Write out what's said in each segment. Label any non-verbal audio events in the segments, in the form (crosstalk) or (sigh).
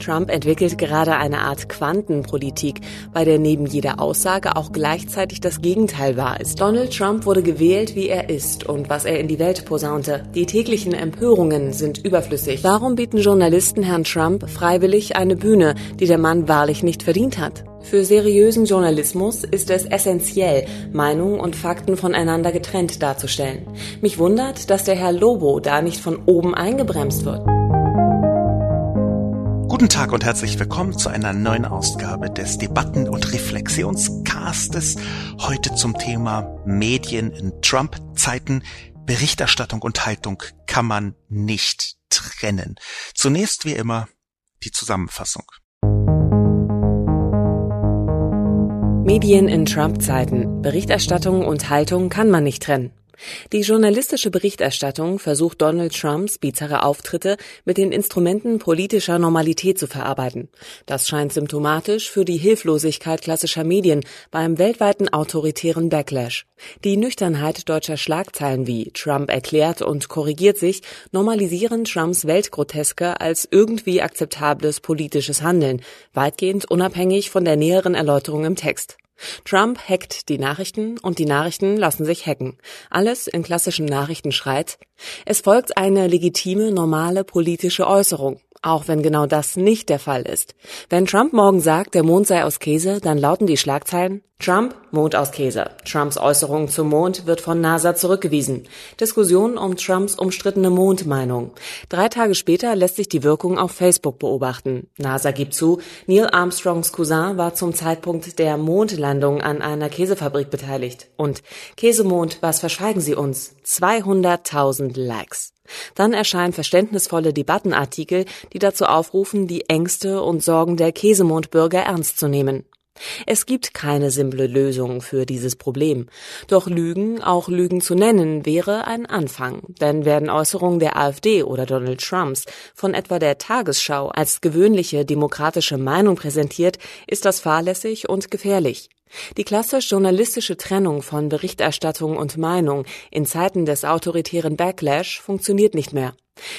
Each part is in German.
Trump entwickelt gerade eine Art Quantenpolitik, bei der neben jeder Aussage auch gleichzeitig das Gegenteil wahr ist. Donald Trump wurde gewählt, wie er ist und was er in die Welt posaunte. Die täglichen Empörungen sind überflüssig. Warum bieten Journalisten Herrn Trump freiwillig eine Bühne, die der Mann wahrlich nicht verdient hat? Für seriösen Journalismus ist es essentiell, Meinung und Fakten voneinander getrennt darzustellen. Mich wundert, dass der Herr Lobo da nicht von oben eingebremst wird. Guten Tag und herzlich willkommen zu einer neuen Ausgabe des Debatten- und Reflexionscastes. Heute zum Thema Medien in Trump-Zeiten. Berichterstattung und Haltung kann man nicht trennen. Zunächst wie immer die Zusammenfassung. Medien in Trump-Zeiten. Berichterstattung und Haltung kann man nicht trennen. Die journalistische Berichterstattung versucht Donald Trumps bizarre Auftritte mit den Instrumenten politischer Normalität zu verarbeiten. Das scheint symptomatisch für die Hilflosigkeit klassischer Medien beim weltweiten autoritären Backlash. Die Nüchternheit deutscher Schlagzeilen wie Trump erklärt und korrigiert sich normalisieren Trumps Weltgroteske als irgendwie akzeptables politisches Handeln, weitgehend unabhängig von der näheren Erläuterung im Text. Trump hackt die Nachrichten und die Nachrichten lassen sich hacken. Alles in klassischen Nachrichtenschreit. Es folgt eine legitime, normale politische Äußerung. Auch wenn genau das nicht der Fall ist. Wenn Trump morgen sagt, der Mond sei aus Käse, dann lauten die Schlagzeilen Trump, Mond aus Käse. Trumps Äußerung zum Mond wird von NASA zurückgewiesen. Diskussion um Trumps umstrittene Mondmeinung. Drei Tage später lässt sich die Wirkung auf Facebook beobachten. NASA gibt zu, Neil Armstrongs Cousin war zum Zeitpunkt der Mondlandung an einer Käsefabrik beteiligt. Und Käsemond, was verschweigen Sie uns? 200.000 Likes. Dann erscheinen verständnisvolle Debattenartikel, die dazu aufrufen, die Ängste und Sorgen der Käsemondbürger ernst zu nehmen. Es gibt keine simple Lösung für dieses Problem. Doch Lügen, auch Lügen zu nennen, wäre ein Anfang. Denn werden Äußerungen der AfD oder Donald Trumps von etwa der Tagesschau als gewöhnliche demokratische Meinung präsentiert, ist das fahrlässig und gefährlich. Die klassisch journalistische Trennung von Berichterstattung und Meinung in Zeiten des autoritären Backlash funktioniert nicht mehr.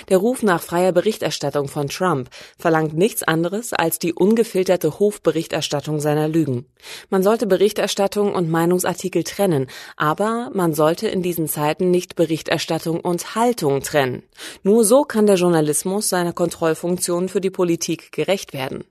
Der Ruf nach freier Berichterstattung von Trump verlangt nichts anderes als die ungefilterte Hofberichterstattung seiner Lügen. Man sollte Berichterstattung und Meinungsartikel trennen, aber man sollte in diesen Zeiten nicht Berichterstattung und Haltung trennen. Nur so kann der Journalismus seiner Kontrollfunktion für die Politik gerecht werden.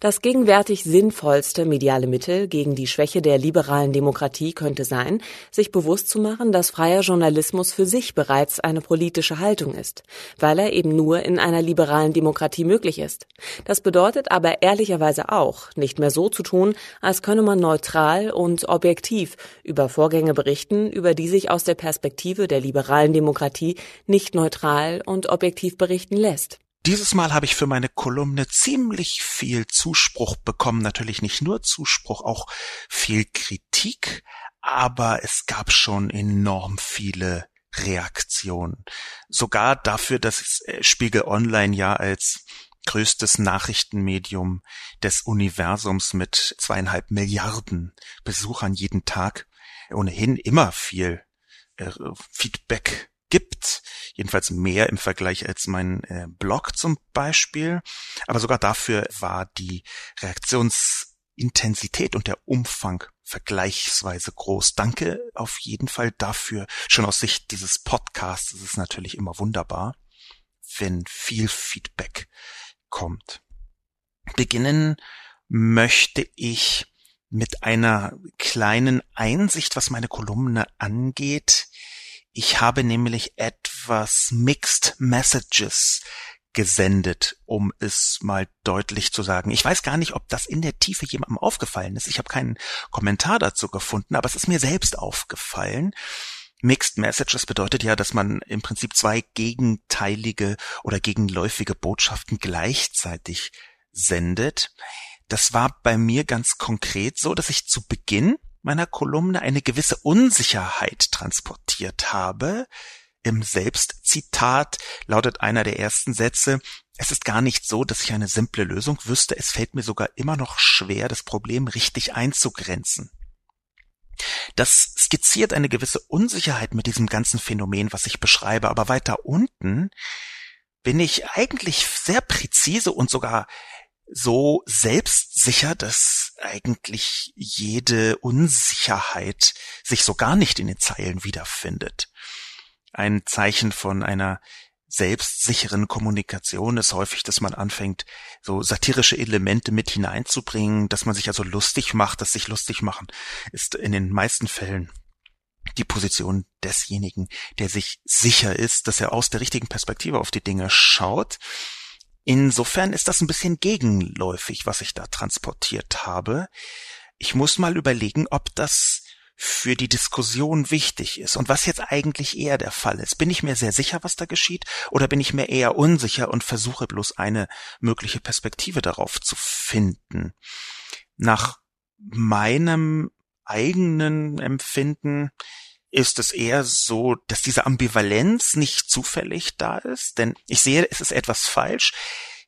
Das gegenwärtig sinnvollste mediale Mittel gegen die Schwäche der liberalen Demokratie könnte sein, sich bewusst zu machen, dass freier Journalismus für sich bereits eine politische Haltung ist, weil er eben nur in einer liberalen Demokratie möglich ist. Das bedeutet aber ehrlicherweise auch, nicht mehr so zu tun, als könne man neutral und objektiv über Vorgänge berichten, über die sich aus der Perspektive der liberalen Demokratie nicht neutral und objektiv berichten lässt. Dieses Mal habe ich für meine Kolumne ziemlich viel Zuspruch bekommen. Natürlich nicht nur Zuspruch, auch viel Kritik, aber es gab schon enorm viele Reaktionen. Sogar dafür, dass äh, Spiegel Online ja als größtes Nachrichtenmedium des Universums mit zweieinhalb Milliarden Besuchern jeden Tag ohnehin immer viel äh, Feedback gibt, jedenfalls mehr im Vergleich als mein äh, Blog zum Beispiel. Aber sogar dafür war die Reaktionsintensität und der Umfang vergleichsweise groß. Danke auf jeden Fall dafür. Schon aus Sicht dieses Podcasts ist es natürlich immer wunderbar, wenn viel Feedback kommt. Beginnen möchte ich mit einer kleinen Einsicht, was meine Kolumne angeht, ich habe nämlich etwas Mixed Messages gesendet, um es mal deutlich zu sagen. Ich weiß gar nicht, ob das in der Tiefe jemandem aufgefallen ist. Ich habe keinen Kommentar dazu gefunden, aber es ist mir selbst aufgefallen. Mixed Messages bedeutet ja, dass man im Prinzip zwei gegenteilige oder gegenläufige Botschaften gleichzeitig sendet. Das war bei mir ganz konkret so, dass ich zu Beginn meiner Kolumne eine gewisse Unsicherheit transportiert habe. Im Selbstzitat lautet einer der ersten Sätze, es ist gar nicht so, dass ich eine simple Lösung wüsste, es fällt mir sogar immer noch schwer, das Problem richtig einzugrenzen. Das skizziert eine gewisse Unsicherheit mit diesem ganzen Phänomen, was ich beschreibe, aber weiter unten bin ich eigentlich sehr präzise und sogar so selbstsicher, dass eigentlich jede Unsicherheit sich so gar nicht in den Zeilen wiederfindet. Ein Zeichen von einer selbstsicheren Kommunikation ist häufig, dass man anfängt, so satirische Elemente mit hineinzubringen, dass man sich also lustig macht, dass sich lustig machen, ist in den meisten Fällen die Position desjenigen, der sich sicher ist, dass er aus der richtigen Perspektive auf die Dinge schaut. Insofern ist das ein bisschen gegenläufig, was ich da transportiert habe. Ich muss mal überlegen, ob das für die Diskussion wichtig ist und was jetzt eigentlich eher der Fall ist. Bin ich mir sehr sicher, was da geschieht, oder bin ich mir eher unsicher und versuche bloß eine mögliche Perspektive darauf zu finden? Nach meinem eigenen Empfinden ist es eher so, dass diese Ambivalenz nicht zufällig da ist, denn ich sehe, es ist etwas falsch.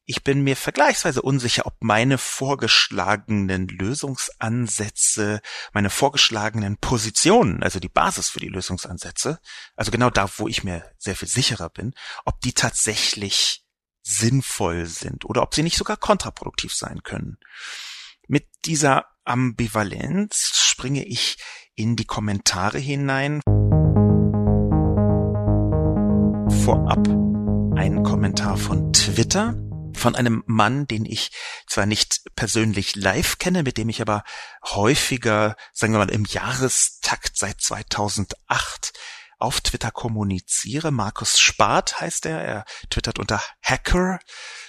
Ich bin mir vergleichsweise unsicher, ob meine vorgeschlagenen Lösungsansätze, meine vorgeschlagenen Positionen, also die Basis für die Lösungsansätze, also genau da, wo ich mir sehr viel sicherer bin, ob die tatsächlich sinnvoll sind oder ob sie nicht sogar kontraproduktiv sein können. Mit dieser Ambivalenz springe ich in die Kommentare hinein. Vorab ein Kommentar von Twitter von einem Mann, den ich zwar nicht persönlich live kenne, mit dem ich aber häufiger, sagen wir mal, im Jahrestakt seit 2008 auf Twitter kommuniziere. Markus Spart heißt er. Er twittert unter Hacker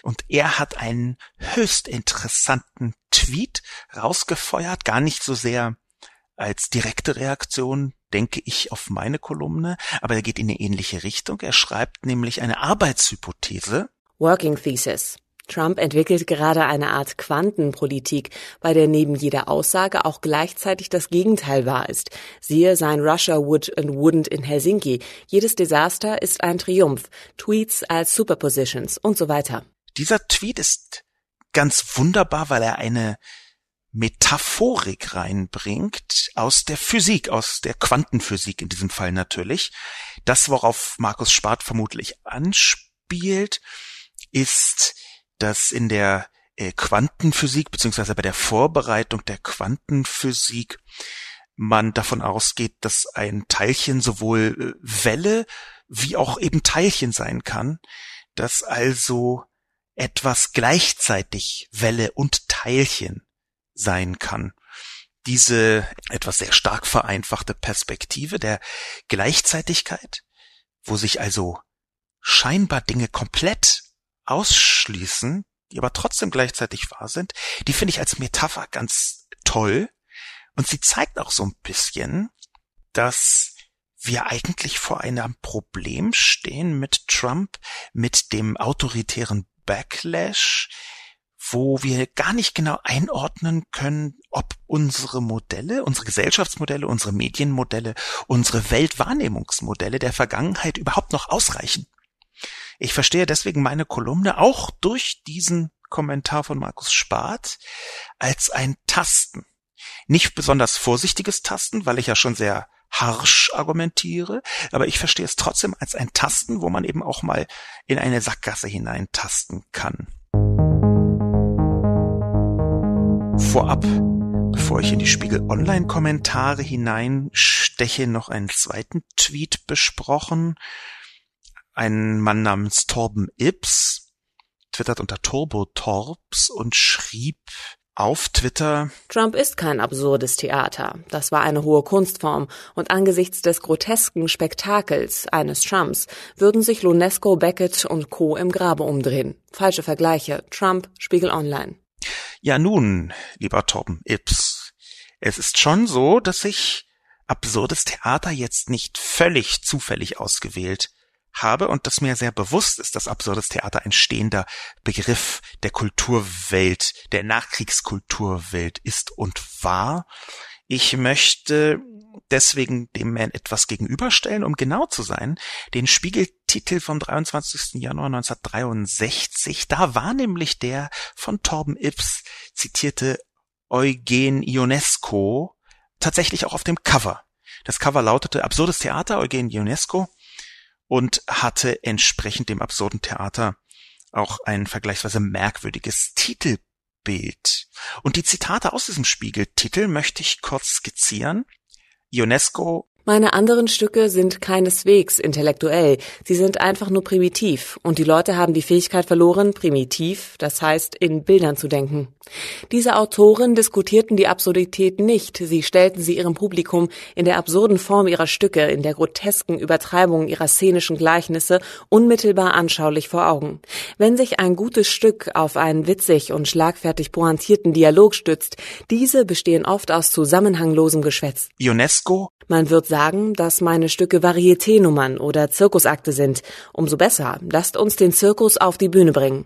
und er hat einen höchst interessanten Tweet rausgefeuert, gar nicht so sehr als direkte Reaktion denke ich auf meine Kolumne, aber er geht in eine ähnliche Richtung. Er schreibt nämlich eine Arbeitshypothese, Working Thesis. Trump entwickelt gerade eine Art Quantenpolitik, bei der neben jeder Aussage auch gleichzeitig das Gegenteil wahr ist. Siehe sein Russia would and wouldn't in Helsinki. Jedes Desaster ist ein Triumph. Tweets als Superpositions und so weiter. Dieser Tweet ist ganz wunderbar, weil er eine Metaphorik reinbringt aus der Physik, aus der Quantenphysik in diesem Fall natürlich. Das, worauf Markus Spart vermutlich anspielt, ist, dass in der äh, Quantenphysik beziehungsweise bei der Vorbereitung der Quantenphysik man davon ausgeht, dass ein Teilchen sowohl äh, Welle wie auch eben Teilchen sein kann, dass also etwas gleichzeitig Welle und Teilchen sein kann. Diese etwas sehr stark vereinfachte Perspektive der Gleichzeitigkeit, wo sich also scheinbar Dinge komplett ausschließen, die aber trotzdem gleichzeitig wahr sind, die finde ich als Metapher ganz toll. Und sie zeigt auch so ein bisschen, dass wir eigentlich vor einem Problem stehen mit Trump, mit dem autoritären Backlash, wo wir gar nicht genau einordnen können, ob unsere Modelle, unsere Gesellschaftsmodelle, unsere Medienmodelle, unsere Weltwahrnehmungsmodelle der Vergangenheit überhaupt noch ausreichen. Ich verstehe deswegen meine Kolumne auch durch diesen Kommentar von Markus Spart als ein Tasten. Nicht besonders vorsichtiges Tasten, weil ich ja schon sehr harsch argumentiere, aber ich verstehe es trotzdem als ein Tasten, wo man eben auch mal in eine Sackgasse hineintasten kann. Vorab, bevor ich in die Spiegel Online Kommentare hineinsteche, noch einen zweiten Tweet besprochen ein Mann namens Torben Ips twittert unter Turbo Torbs und schrieb auf Twitter Trump ist kein absurdes Theater. Das war eine hohe Kunstform und angesichts des grotesken Spektakels eines Trumps würden sich Lunesco, Beckett und Co. im Grabe umdrehen. Falsche Vergleiche. Trump, Spiegel Online. Ja nun, lieber Torben Ips, es ist schon so, dass ich absurdes Theater jetzt nicht völlig zufällig ausgewählt habe und dass mir sehr bewusst ist, dass absurdes Theater ein stehender Begriff der Kulturwelt, der Nachkriegskulturwelt ist und war. Ich möchte deswegen dem Man etwas gegenüberstellen, um genau zu sein, den Spiegeltitel vom 23. Januar 1963. Da war nämlich der von Torben Ips zitierte Eugen Ionesco tatsächlich auch auf dem Cover. Das Cover lautete Absurdes Theater Eugen Ionesco und hatte entsprechend dem absurden Theater auch ein vergleichsweise merkwürdiges Titelbild. Und die Zitate aus diesem Spiegeltitel möchte ich kurz skizzieren. Ionesco meine anderen Stücke sind keineswegs intellektuell, sie sind einfach nur primitiv, und die Leute haben die Fähigkeit verloren, primitiv, das heißt in Bildern zu denken. Diese Autoren diskutierten die Absurdität nicht, sie stellten sie ihrem Publikum in der absurden Form ihrer Stücke, in der grotesken Übertreibung ihrer szenischen Gleichnisse unmittelbar anschaulich vor Augen. Wenn sich ein gutes Stück auf einen witzig und schlagfertig pointierten Dialog stützt, diese bestehen oft aus zusammenhanglosem Geschwätz. UNESCO man wird sagen, dass meine Stücke Varieté-Nummern oder Zirkusakte sind. Umso besser. Lasst uns den Zirkus auf die Bühne bringen.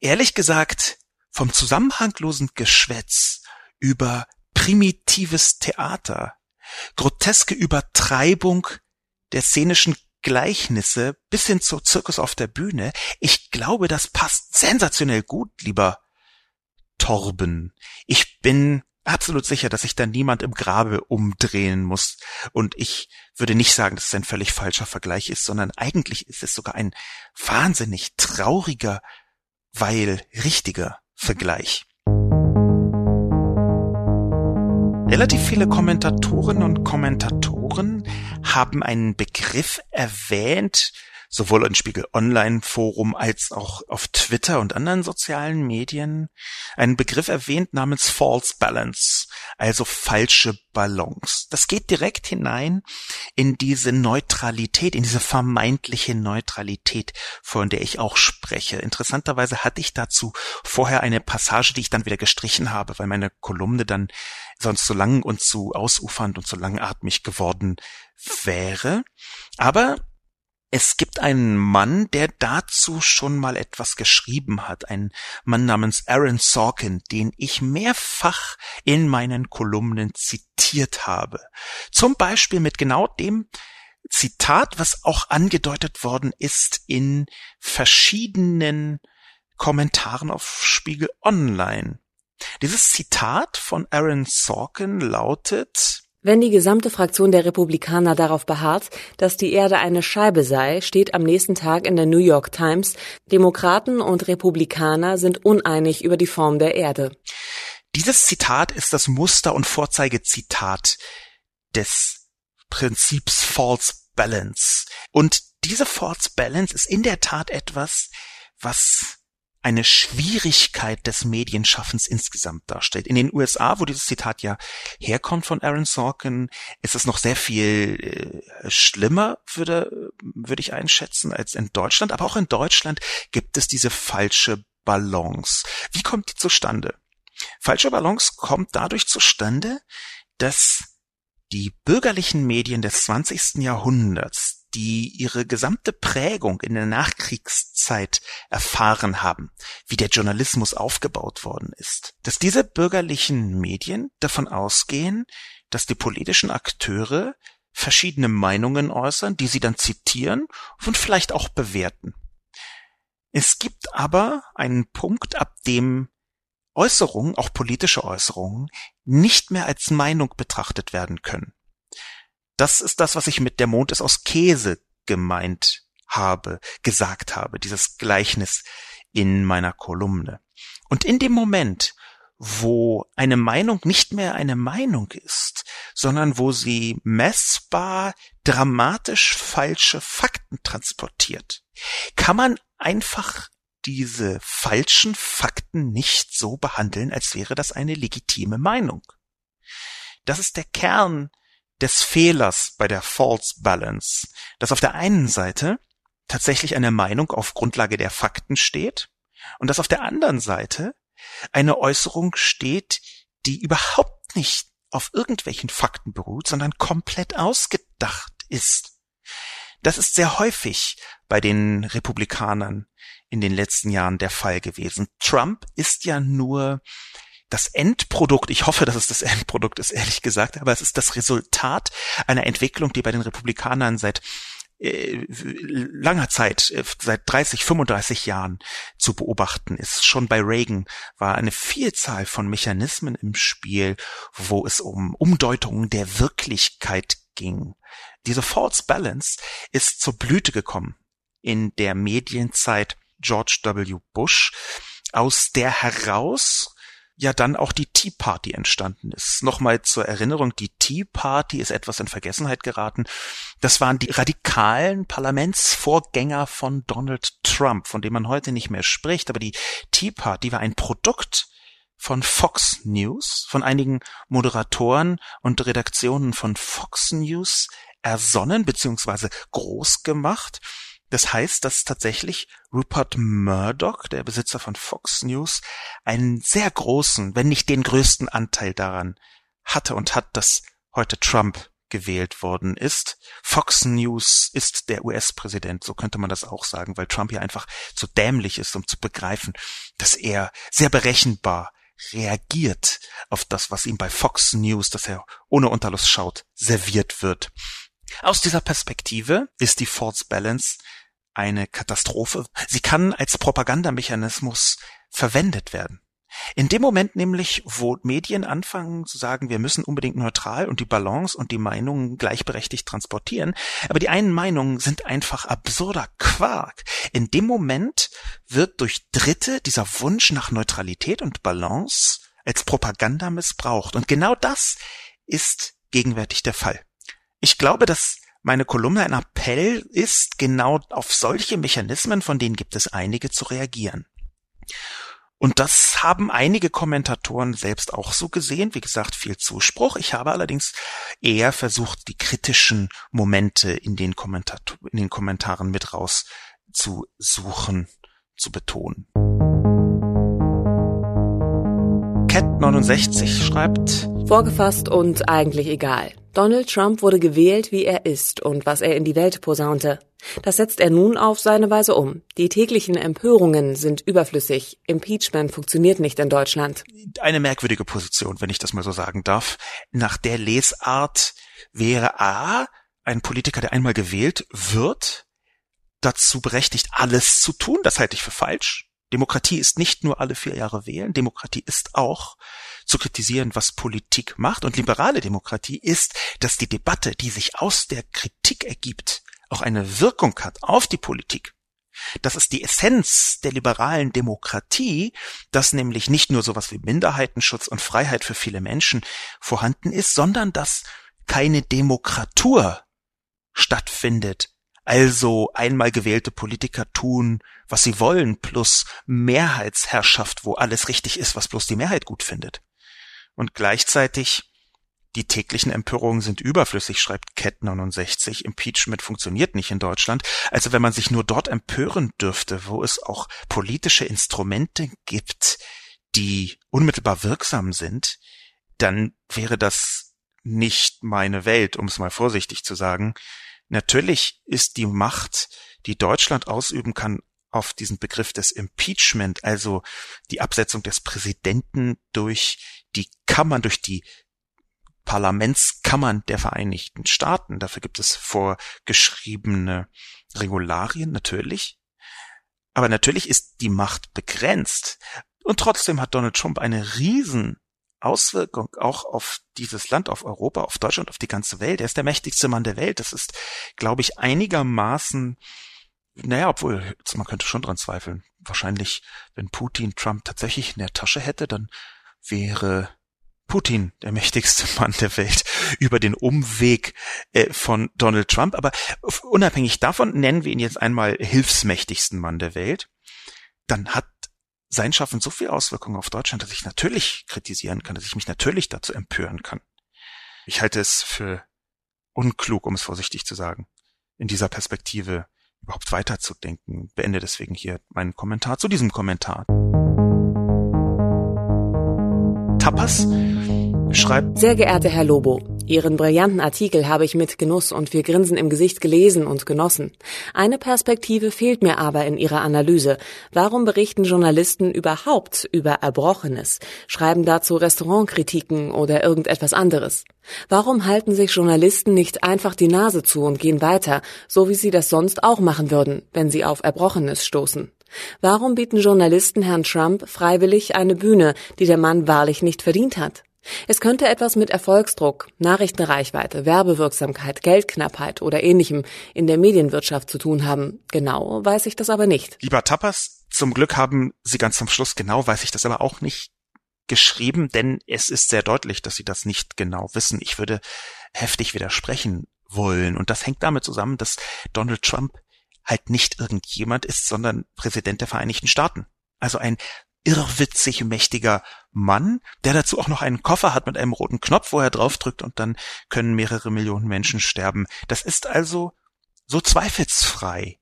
Ehrlich gesagt, vom zusammenhanglosen Geschwätz über primitives Theater, groteske Übertreibung der szenischen Gleichnisse bis hin zur Zirkus auf der Bühne, ich glaube, das passt sensationell gut, lieber Torben. Ich bin absolut sicher, dass sich da niemand im Grabe umdrehen muss. Und ich würde nicht sagen, dass es ein völlig falscher Vergleich ist, sondern eigentlich ist es sogar ein wahnsinnig trauriger, weil richtiger Vergleich. Relativ viele Kommentatorinnen und Kommentatoren haben einen Begriff erwähnt, sowohl im Spiegel Online Forum als auch auf Twitter und anderen sozialen Medien einen Begriff erwähnt namens False Balance, also falsche Balance. Das geht direkt hinein in diese Neutralität, in diese vermeintliche Neutralität, von der ich auch spreche. Interessanterweise hatte ich dazu vorher eine Passage, die ich dann wieder gestrichen habe, weil meine Kolumne dann sonst zu lang und zu ausufernd und zu langatmig geworden wäre. Aber es gibt einen Mann, der dazu schon mal etwas geschrieben hat, ein Mann namens Aaron Sorkin, den ich mehrfach in meinen Kolumnen zitiert habe. Zum Beispiel mit genau dem Zitat, was auch angedeutet worden ist in verschiedenen Kommentaren auf Spiegel Online. Dieses Zitat von Aaron Sorkin lautet wenn die gesamte Fraktion der Republikaner darauf beharrt, dass die Erde eine Scheibe sei, steht am nächsten Tag in der New York Times, Demokraten und Republikaner sind uneinig über die Form der Erde. Dieses Zitat ist das Muster- und Vorzeigezitat des Prinzips False Balance. Und diese False Balance ist in der Tat etwas, was eine Schwierigkeit des Medienschaffens insgesamt darstellt. In den USA, wo dieses Zitat ja herkommt von Aaron Sorkin, ist es noch sehr viel äh, schlimmer, würde, würde ich einschätzen, als in Deutschland. Aber auch in Deutschland gibt es diese falsche Balance. Wie kommt die zustande? Falsche Balance kommt dadurch zustande, dass die bürgerlichen Medien des 20. Jahrhunderts die ihre gesamte Prägung in der Nachkriegszeit erfahren haben, wie der Journalismus aufgebaut worden ist, dass diese bürgerlichen Medien davon ausgehen, dass die politischen Akteure verschiedene Meinungen äußern, die sie dann zitieren und vielleicht auch bewerten. Es gibt aber einen Punkt, ab dem Äußerungen, auch politische Äußerungen, nicht mehr als Meinung betrachtet werden können. Das ist das, was ich mit der Mond ist aus Käse gemeint habe, gesagt habe, dieses Gleichnis in meiner Kolumne. Und in dem Moment, wo eine Meinung nicht mehr eine Meinung ist, sondern wo sie messbar dramatisch falsche Fakten transportiert, kann man einfach diese falschen Fakten nicht so behandeln, als wäre das eine legitime Meinung. Das ist der Kern des Fehlers bei der False Balance, dass auf der einen Seite tatsächlich eine Meinung auf Grundlage der Fakten steht und dass auf der anderen Seite eine Äußerung steht, die überhaupt nicht auf irgendwelchen Fakten beruht, sondern komplett ausgedacht ist. Das ist sehr häufig bei den Republikanern in den letzten Jahren der Fall gewesen. Trump ist ja nur das Endprodukt, ich hoffe, dass es das Endprodukt ist, ehrlich gesagt, aber es ist das Resultat einer Entwicklung, die bei den Republikanern seit äh, langer Zeit, äh, seit 30, 35 Jahren zu beobachten ist. Schon bei Reagan war eine Vielzahl von Mechanismen im Spiel, wo es um Umdeutungen der Wirklichkeit ging. Diese False Balance ist zur Blüte gekommen in der Medienzeit George W. Bush, aus der heraus ja dann auch die Tea Party entstanden ist. Nochmal zur Erinnerung, die Tea Party ist etwas in Vergessenheit geraten. Das waren die radikalen Parlamentsvorgänger von Donald Trump, von dem man heute nicht mehr spricht, aber die Tea Party war ein Produkt von Fox News, von einigen Moderatoren und Redaktionen von Fox News ersonnen bzw. groß gemacht das heißt, dass tatsächlich Rupert Murdoch, der Besitzer von Fox News, einen sehr großen, wenn nicht den größten Anteil daran hatte und hat, dass heute Trump gewählt worden ist. Fox News ist der US-Präsident, so könnte man das auch sagen, weil Trump ja einfach zu dämlich ist, um zu begreifen, dass er sehr berechenbar reagiert auf das, was ihm bei Fox News, dass er ohne Unterlust schaut, serviert wird. Aus dieser Perspektive ist die False Balance eine Katastrophe. Sie kann als Propagandamechanismus verwendet werden. In dem Moment nämlich, wo Medien anfangen zu sagen, wir müssen unbedingt neutral und die Balance und die Meinungen gleichberechtigt transportieren, aber die einen Meinungen sind einfach absurder Quark. In dem Moment wird durch Dritte dieser Wunsch nach Neutralität und Balance als Propaganda missbraucht. Und genau das ist gegenwärtig der Fall. Ich glaube, dass meine Kolumne ein Appell ist, genau auf solche Mechanismen, von denen gibt es einige, zu reagieren. Und das haben einige Kommentatoren selbst auch so gesehen. Wie gesagt, viel Zuspruch. Ich habe allerdings eher versucht, die kritischen Momente in den, in den Kommentaren mit rauszusuchen, zu betonen. Cat69 schreibt, Vorgefasst und eigentlich egal. Donald Trump wurde gewählt, wie er ist und was er in die Welt posaunte. Das setzt er nun auf seine Weise um. Die täglichen Empörungen sind überflüssig. Impeachment funktioniert nicht in Deutschland. Eine merkwürdige Position, wenn ich das mal so sagen darf. Nach der Lesart wäre A, ein Politiker, der einmal gewählt wird, dazu berechtigt, alles zu tun. Das halte ich für falsch. Demokratie ist nicht nur alle vier Jahre wählen, Demokratie ist auch zu kritisieren, was Politik macht. Und liberale Demokratie ist, dass die Debatte, die sich aus der Kritik ergibt, auch eine Wirkung hat auf die Politik. Das ist die Essenz der liberalen Demokratie, dass nämlich nicht nur sowas wie Minderheitenschutz und Freiheit für viele Menschen vorhanden ist, sondern dass keine Demokratur stattfindet, also einmal gewählte Politiker tun, was sie wollen, plus Mehrheitsherrschaft, wo alles richtig ist, was bloß die Mehrheit gut findet. Und gleichzeitig die täglichen Empörungen sind überflüssig, schreibt Cat 69. Impeachment funktioniert nicht in Deutschland. Also wenn man sich nur dort empören dürfte, wo es auch politische Instrumente gibt, die unmittelbar wirksam sind, dann wäre das nicht meine Welt, um es mal vorsichtig zu sagen. Natürlich ist die Macht, die Deutschland ausüben kann, auf diesen Begriff des Impeachment, also die Absetzung des Präsidenten durch die Kammern, durch die Parlamentskammern der Vereinigten Staaten. Dafür gibt es vorgeschriebene Regularien, natürlich. Aber natürlich ist die Macht begrenzt. Und trotzdem hat Donald Trump eine riesen Auswirkung auch auf dieses Land, auf Europa, auf Deutschland, auf die ganze Welt. Er ist der mächtigste Mann der Welt. Das ist, glaube ich, einigermaßen, naja, obwohl, man könnte schon dran zweifeln. Wahrscheinlich, wenn Putin Trump tatsächlich in der Tasche hätte, dann wäre Putin der mächtigste (laughs) Mann der Welt über den Umweg äh, von Donald Trump. Aber unabhängig davon nennen wir ihn jetzt einmal hilfsmächtigsten Mann der Welt. Dann hat sein Schaffen so viel Auswirkungen auf Deutschland, dass ich natürlich kritisieren kann, dass ich mich natürlich dazu empören kann. Ich halte es für unklug, um es vorsichtig zu sagen, in dieser Perspektive überhaupt weiterzudenken. Beende deswegen hier meinen Kommentar zu diesem Kommentar. Tapas schreibt Sehr geehrter Herr Lobo, Ihren brillanten Artikel habe ich mit Genuss und viel Grinsen im Gesicht gelesen und genossen. Eine Perspektive fehlt mir aber in Ihrer Analyse. Warum berichten Journalisten überhaupt über Erbrochenes, schreiben dazu Restaurantkritiken oder irgendetwas anderes? Warum halten sich Journalisten nicht einfach die Nase zu und gehen weiter, so wie sie das sonst auch machen würden, wenn sie auf Erbrochenes stoßen? Warum bieten Journalisten Herrn Trump freiwillig eine Bühne, die der Mann wahrlich nicht verdient hat? Es könnte etwas mit Erfolgsdruck, Nachrichtenreichweite, Werbewirksamkeit, Geldknappheit oder ähnlichem in der Medienwirtschaft zu tun haben. Genau weiß ich das aber nicht. Lieber Tapas, zum Glück haben Sie ganz zum Schluss, genau weiß ich das aber auch nicht, geschrieben, denn es ist sehr deutlich, dass Sie das nicht genau wissen. Ich würde heftig widersprechen wollen. Und das hängt damit zusammen, dass Donald Trump halt nicht irgendjemand ist, sondern Präsident der Vereinigten Staaten. Also ein irrwitzig mächtiger Mann, der dazu auch noch einen Koffer hat mit einem roten Knopf, wo er draufdrückt und dann können mehrere Millionen Menschen sterben. Das ist also so zweifelsfrei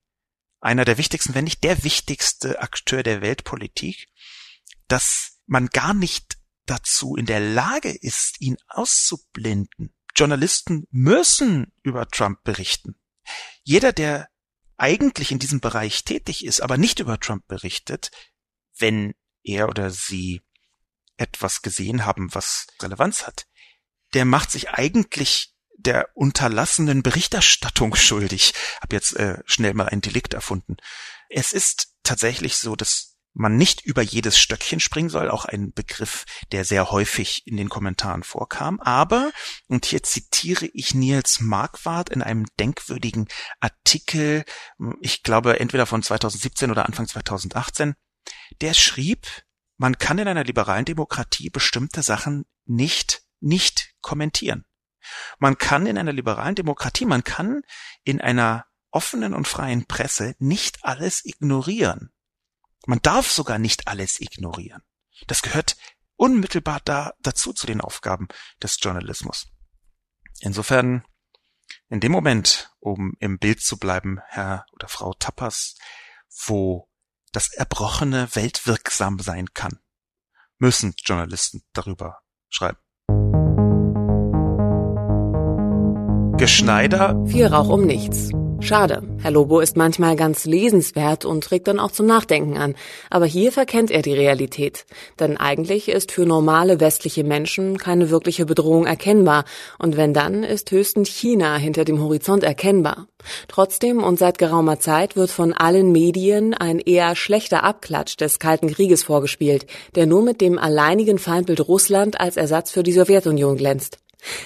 einer der wichtigsten, wenn nicht der wichtigste Akteur der Weltpolitik, dass man gar nicht dazu in der Lage ist, ihn auszublenden. Journalisten müssen über Trump berichten. Jeder, der eigentlich in diesem Bereich tätig ist, aber nicht über Trump berichtet, wenn er oder sie etwas gesehen haben, was Relevanz hat, der macht sich eigentlich der unterlassenen Berichterstattung (laughs) schuldig. Hab jetzt äh, schnell mal ein Delikt erfunden. Es ist tatsächlich so, dass man nicht über jedes Stöckchen springen soll, auch ein Begriff, der sehr häufig in den Kommentaren vorkam. Aber, und hier zitiere ich Nils Marquardt in einem denkwürdigen Artikel, ich glaube entweder von 2017 oder Anfang 2018, der schrieb, man kann in einer liberalen Demokratie bestimmte Sachen nicht, nicht kommentieren. Man kann in einer liberalen Demokratie, man kann in einer offenen und freien Presse nicht alles ignorieren. Man darf sogar nicht alles ignorieren. Das gehört unmittelbar da, dazu zu den Aufgaben des Journalismus. Insofern, in dem Moment, um im Bild zu bleiben, Herr oder Frau Tappers, wo das Erbrochene weltwirksam sein kann, müssen Journalisten darüber schreiben. Geschneider. Viel Rauch um nichts. Schade. Herr Lobo ist manchmal ganz lesenswert und regt dann auch zum Nachdenken an. Aber hier verkennt er die Realität. Denn eigentlich ist für normale westliche Menschen keine wirkliche Bedrohung erkennbar. Und wenn dann, ist höchstens China hinter dem Horizont erkennbar. Trotzdem und seit geraumer Zeit wird von allen Medien ein eher schlechter Abklatsch des Kalten Krieges vorgespielt, der nur mit dem alleinigen Feindbild Russland als Ersatz für die Sowjetunion glänzt.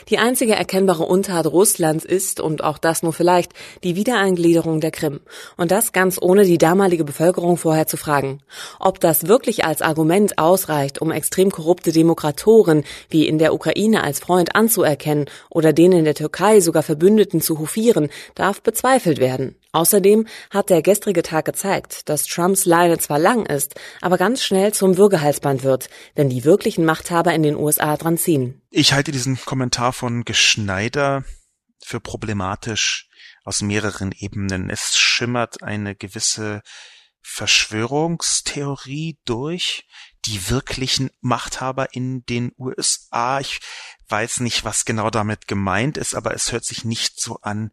Die einzige erkennbare Untat Russlands ist, und auch das nur vielleicht, die Wiedereingliederung der Krim. Und das ganz ohne die damalige Bevölkerung vorher zu fragen. Ob das wirklich als Argument ausreicht, um extrem korrupte Demokratoren wie in der Ukraine als Freund anzuerkennen oder denen in der Türkei sogar Verbündeten zu hofieren, darf bezweifelt werden. Außerdem hat der gestrige Tag gezeigt, dass Trumps Leine zwar lang ist, aber ganz schnell zum Würgehalsband wird, wenn die wirklichen Machthaber in den USA dran ziehen. Ich halte diesen Kommentar von Geschneider für problematisch aus mehreren Ebenen. Es schimmert eine gewisse Verschwörungstheorie durch, die wirklichen Machthaber in den USA. Ich weiß nicht, was genau damit gemeint ist, aber es hört sich nicht so an,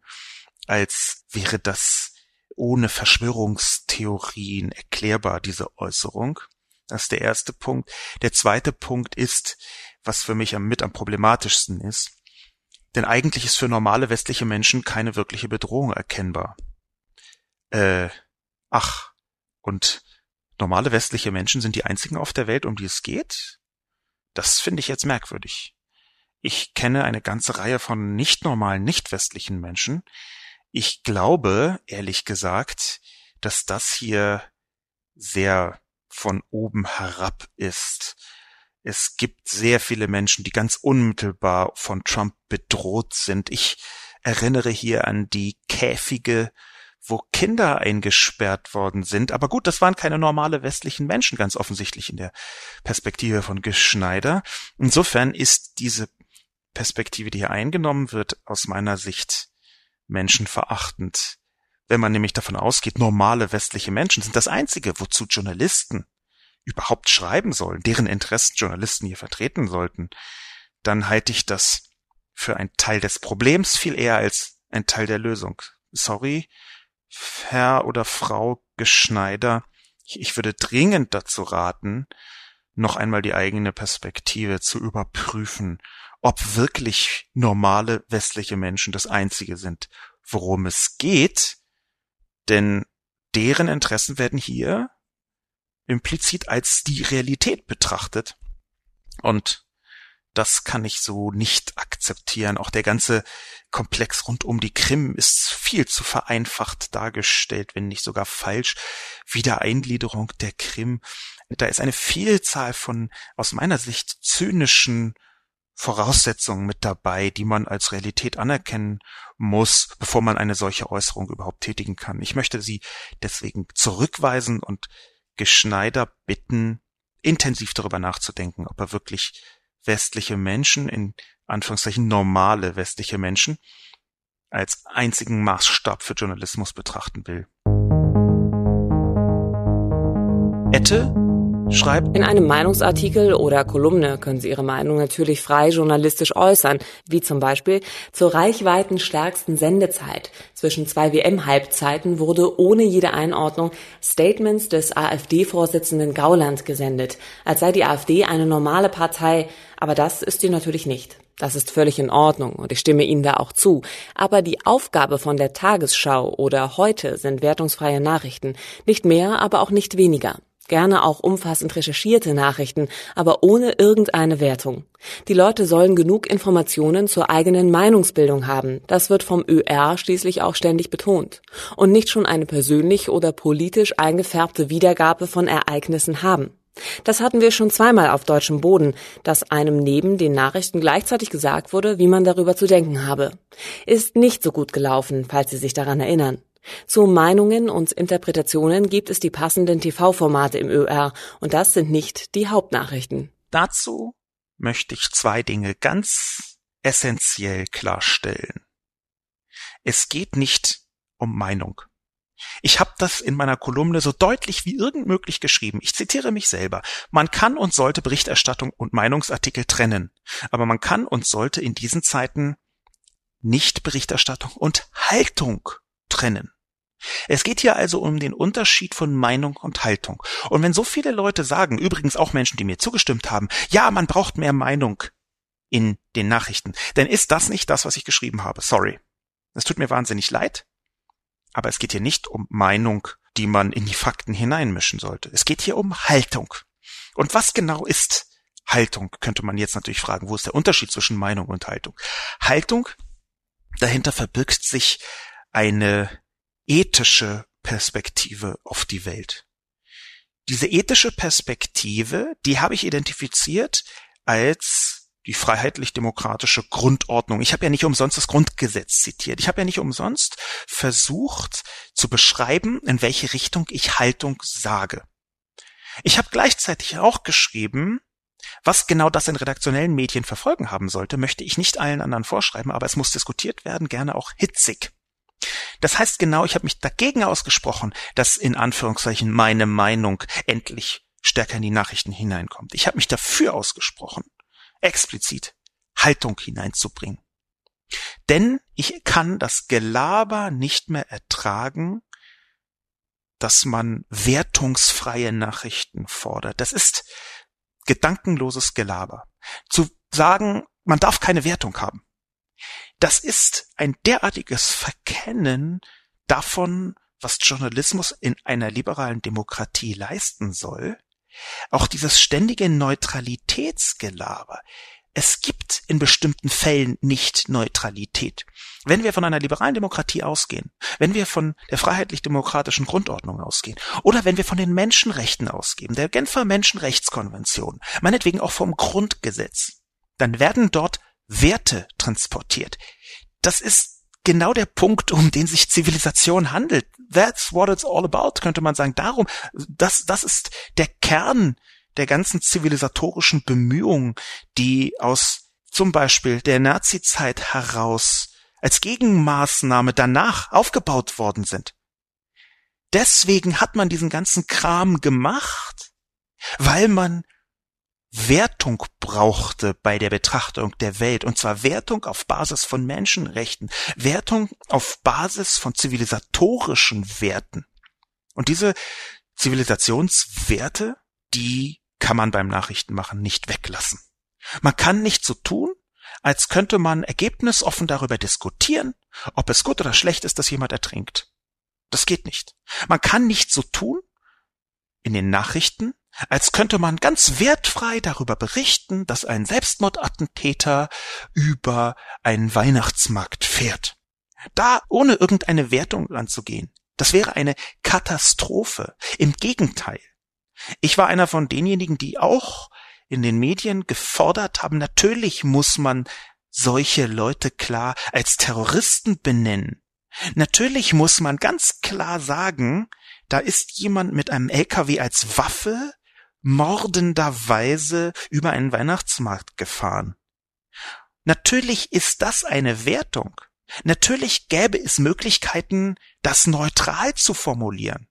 als wäre das ohne Verschwörungstheorien erklärbar, diese Äußerung. Das ist der erste Punkt. Der zweite Punkt ist, was für mich am, mit am problematischsten ist, denn eigentlich ist für normale westliche Menschen keine wirkliche Bedrohung erkennbar. Äh, ach, und normale westliche Menschen sind die einzigen auf der Welt, um die es geht? Das finde ich jetzt merkwürdig. Ich kenne eine ganze Reihe von nicht normalen, nicht westlichen Menschen, ich glaube, ehrlich gesagt, dass das hier sehr von oben herab ist. Es gibt sehr viele Menschen, die ganz unmittelbar von Trump bedroht sind. Ich erinnere hier an die Käfige, wo Kinder eingesperrt worden sind. Aber gut, das waren keine normale westlichen Menschen, ganz offensichtlich in der Perspektive von Geschneider. Insofern ist diese Perspektive, die hier eingenommen wird, aus meiner Sicht menschenverachtend. Wenn man nämlich davon ausgeht, normale westliche Menschen sind das Einzige, wozu Journalisten überhaupt schreiben sollen, deren Interessen Journalisten hier vertreten sollten, dann halte ich das für ein Teil des Problems viel eher als ein Teil der Lösung. Sorry, Herr oder Frau Geschneider, ich würde dringend dazu raten, noch einmal die eigene Perspektive zu überprüfen, ob wirklich normale westliche Menschen das Einzige sind, worum es geht, denn deren Interessen werden hier implizit als die Realität betrachtet. Und das kann ich so nicht akzeptieren. Auch der ganze Komplex rund um die Krim ist viel zu vereinfacht dargestellt, wenn nicht sogar falsch. Wiedereingliederung der Krim. Da ist eine Vielzahl von, aus meiner Sicht, zynischen Voraussetzungen mit dabei, die man als Realität anerkennen muss, bevor man eine solche Äußerung überhaupt tätigen kann. Ich möchte Sie deswegen zurückweisen und Geschneider bitten, intensiv darüber nachzudenken, ob er wirklich westliche Menschen, in Anführungszeichen normale westliche Menschen, als einzigen Maßstab für Journalismus betrachten will. Ette schreibt, in einem Meinungsartikel oder Kolumne können Sie Ihre Meinung natürlich frei journalistisch äußern, wie zum Beispiel zur reichweitenstärksten Sendezeit zwischen zwei WM-Halbzeiten wurde ohne jede Einordnung Statements des AfD-Vorsitzenden Gauland gesendet, als sei die AfD eine normale Partei, aber das ist sie natürlich nicht. Das ist völlig in Ordnung und ich stimme Ihnen da auch zu. Aber die Aufgabe von der Tagesschau oder heute sind wertungsfreie Nachrichten. Nicht mehr, aber auch nicht weniger gerne auch umfassend recherchierte Nachrichten, aber ohne irgendeine Wertung. Die Leute sollen genug Informationen zur eigenen Meinungsbildung haben. Das wird vom ÖR schließlich auch ständig betont. Und nicht schon eine persönlich oder politisch eingefärbte Wiedergabe von Ereignissen haben. Das hatten wir schon zweimal auf deutschem Boden, dass einem neben den Nachrichten gleichzeitig gesagt wurde, wie man darüber zu denken habe. Ist nicht so gut gelaufen, falls Sie sich daran erinnern. Zu Meinungen und Interpretationen gibt es die passenden TV-Formate im ÖR und das sind nicht die Hauptnachrichten. Dazu möchte ich zwei Dinge ganz essentiell klarstellen. Es geht nicht um Meinung. Ich habe das in meiner Kolumne so deutlich wie irgend möglich geschrieben. Ich zitiere mich selber. Man kann und sollte Berichterstattung und Meinungsartikel trennen, aber man kann und sollte in diesen Zeiten nicht Berichterstattung und Haltung trennen. Es geht hier also um den Unterschied von Meinung und Haltung. Und wenn so viele Leute sagen, übrigens auch Menschen, die mir zugestimmt haben, ja, man braucht mehr Meinung in den Nachrichten, dann ist das nicht das, was ich geschrieben habe. Sorry. Es tut mir wahnsinnig leid, aber es geht hier nicht um Meinung, die man in die Fakten hineinmischen sollte. Es geht hier um Haltung. Und was genau ist Haltung, könnte man jetzt natürlich fragen. Wo ist der Unterschied zwischen Meinung und Haltung? Haltung, dahinter verbirgt sich eine ethische Perspektive auf die Welt. Diese ethische Perspektive, die habe ich identifiziert als die freiheitlich-demokratische Grundordnung. Ich habe ja nicht umsonst das Grundgesetz zitiert. Ich habe ja nicht umsonst versucht zu beschreiben, in welche Richtung ich Haltung sage. Ich habe gleichzeitig auch geschrieben, was genau das in redaktionellen Medien verfolgen haben sollte, möchte ich nicht allen anderen vorschreiben, aber es muss diskutiert werden, gerne auch hitzig. Das heißt genau, ich habe mich dagegen ausgesprochen, dass in Anführungszeichen meine Meinung endlich stärker in die Nachrichten hineinkommt. Ich habe mich dafür ausgesprochen, explizit Haltung hineinzubringen. Denn ich kann das Gelaber nicht mehr ertragen, dass man wertungsfreie Nachrichten fordert. Das ist gedankenloses Gelaber. Zu sagen, man darf keine Wertung haben. Das ist ein derartiges Verkennen davon, was Journalismus in einer liberalen Demokratie leisten soll. Auch dieses ständige Neutralitätsgelaber. Es gibt in bestimmten Fällen nicht Neutralität. Wenn wir von einer liberalen Demokratie ausgehen, wenn wir von der freiheitlich-demokratischen Grundordnung ausgehen oder wenn wir von den Menschenrechten ausgehen, der Genfer Menschenrechtskonvention, meinetwegen auch vom Grundgesetz, dann werden dort Werte transportiert. Das ist genau der Punkt, um den sich Zivilisation handelt. That's what it's all about, könnte man sagen. Darum, das, das ist der Kern der ganzen zivilisatorischen Bemühungen, die aus zum Beispiel der Nazi-Zeit heraus als Gegenmaßnahme danach aufgebaut worden sind. Deswegen hat man diesen ganzen Kram gemacht, weil man Wertung brauchte bei der Betrachtung der Welt, und zwar Wertung auf Basis von Menschenrechten, Wertung auf Basis von zivilisatorischen Werten. Und diese Zivilisationswerte, die kann man beim Nachrichtenmachen nicht weglassen. Man kann nicht so tun, als könnte man ergebnisoffen darüber diskutieren, ob es gut oder schlecht ist, dass jemand ertrinkt. Das geht nicht. Man kann nicht so tun in den Nachrichten, als könnte man ganz wertfrei darüber berichten, dass ein Selbstmordattentäter über einen Weihnachtsmarkt fährt. Da ohne irgendeine Wertung anzugehen, das wäre eine Katastrophe. Im Gegenteil. Ich war einer von denjenigen, die auch in den Medien gefordert haben, natürlich muss man solche Leute klar als Terroristen benennen. Natürlich muss man ganz klar sagen, da ist jemand mit einem LKW als Waffe mordenderweise über einen Weihnachtsmarkt gefahren. Natürlich ist das eine Wertung. Natürlich gäbe es Möglichkeiten, das neutral zu formulieren.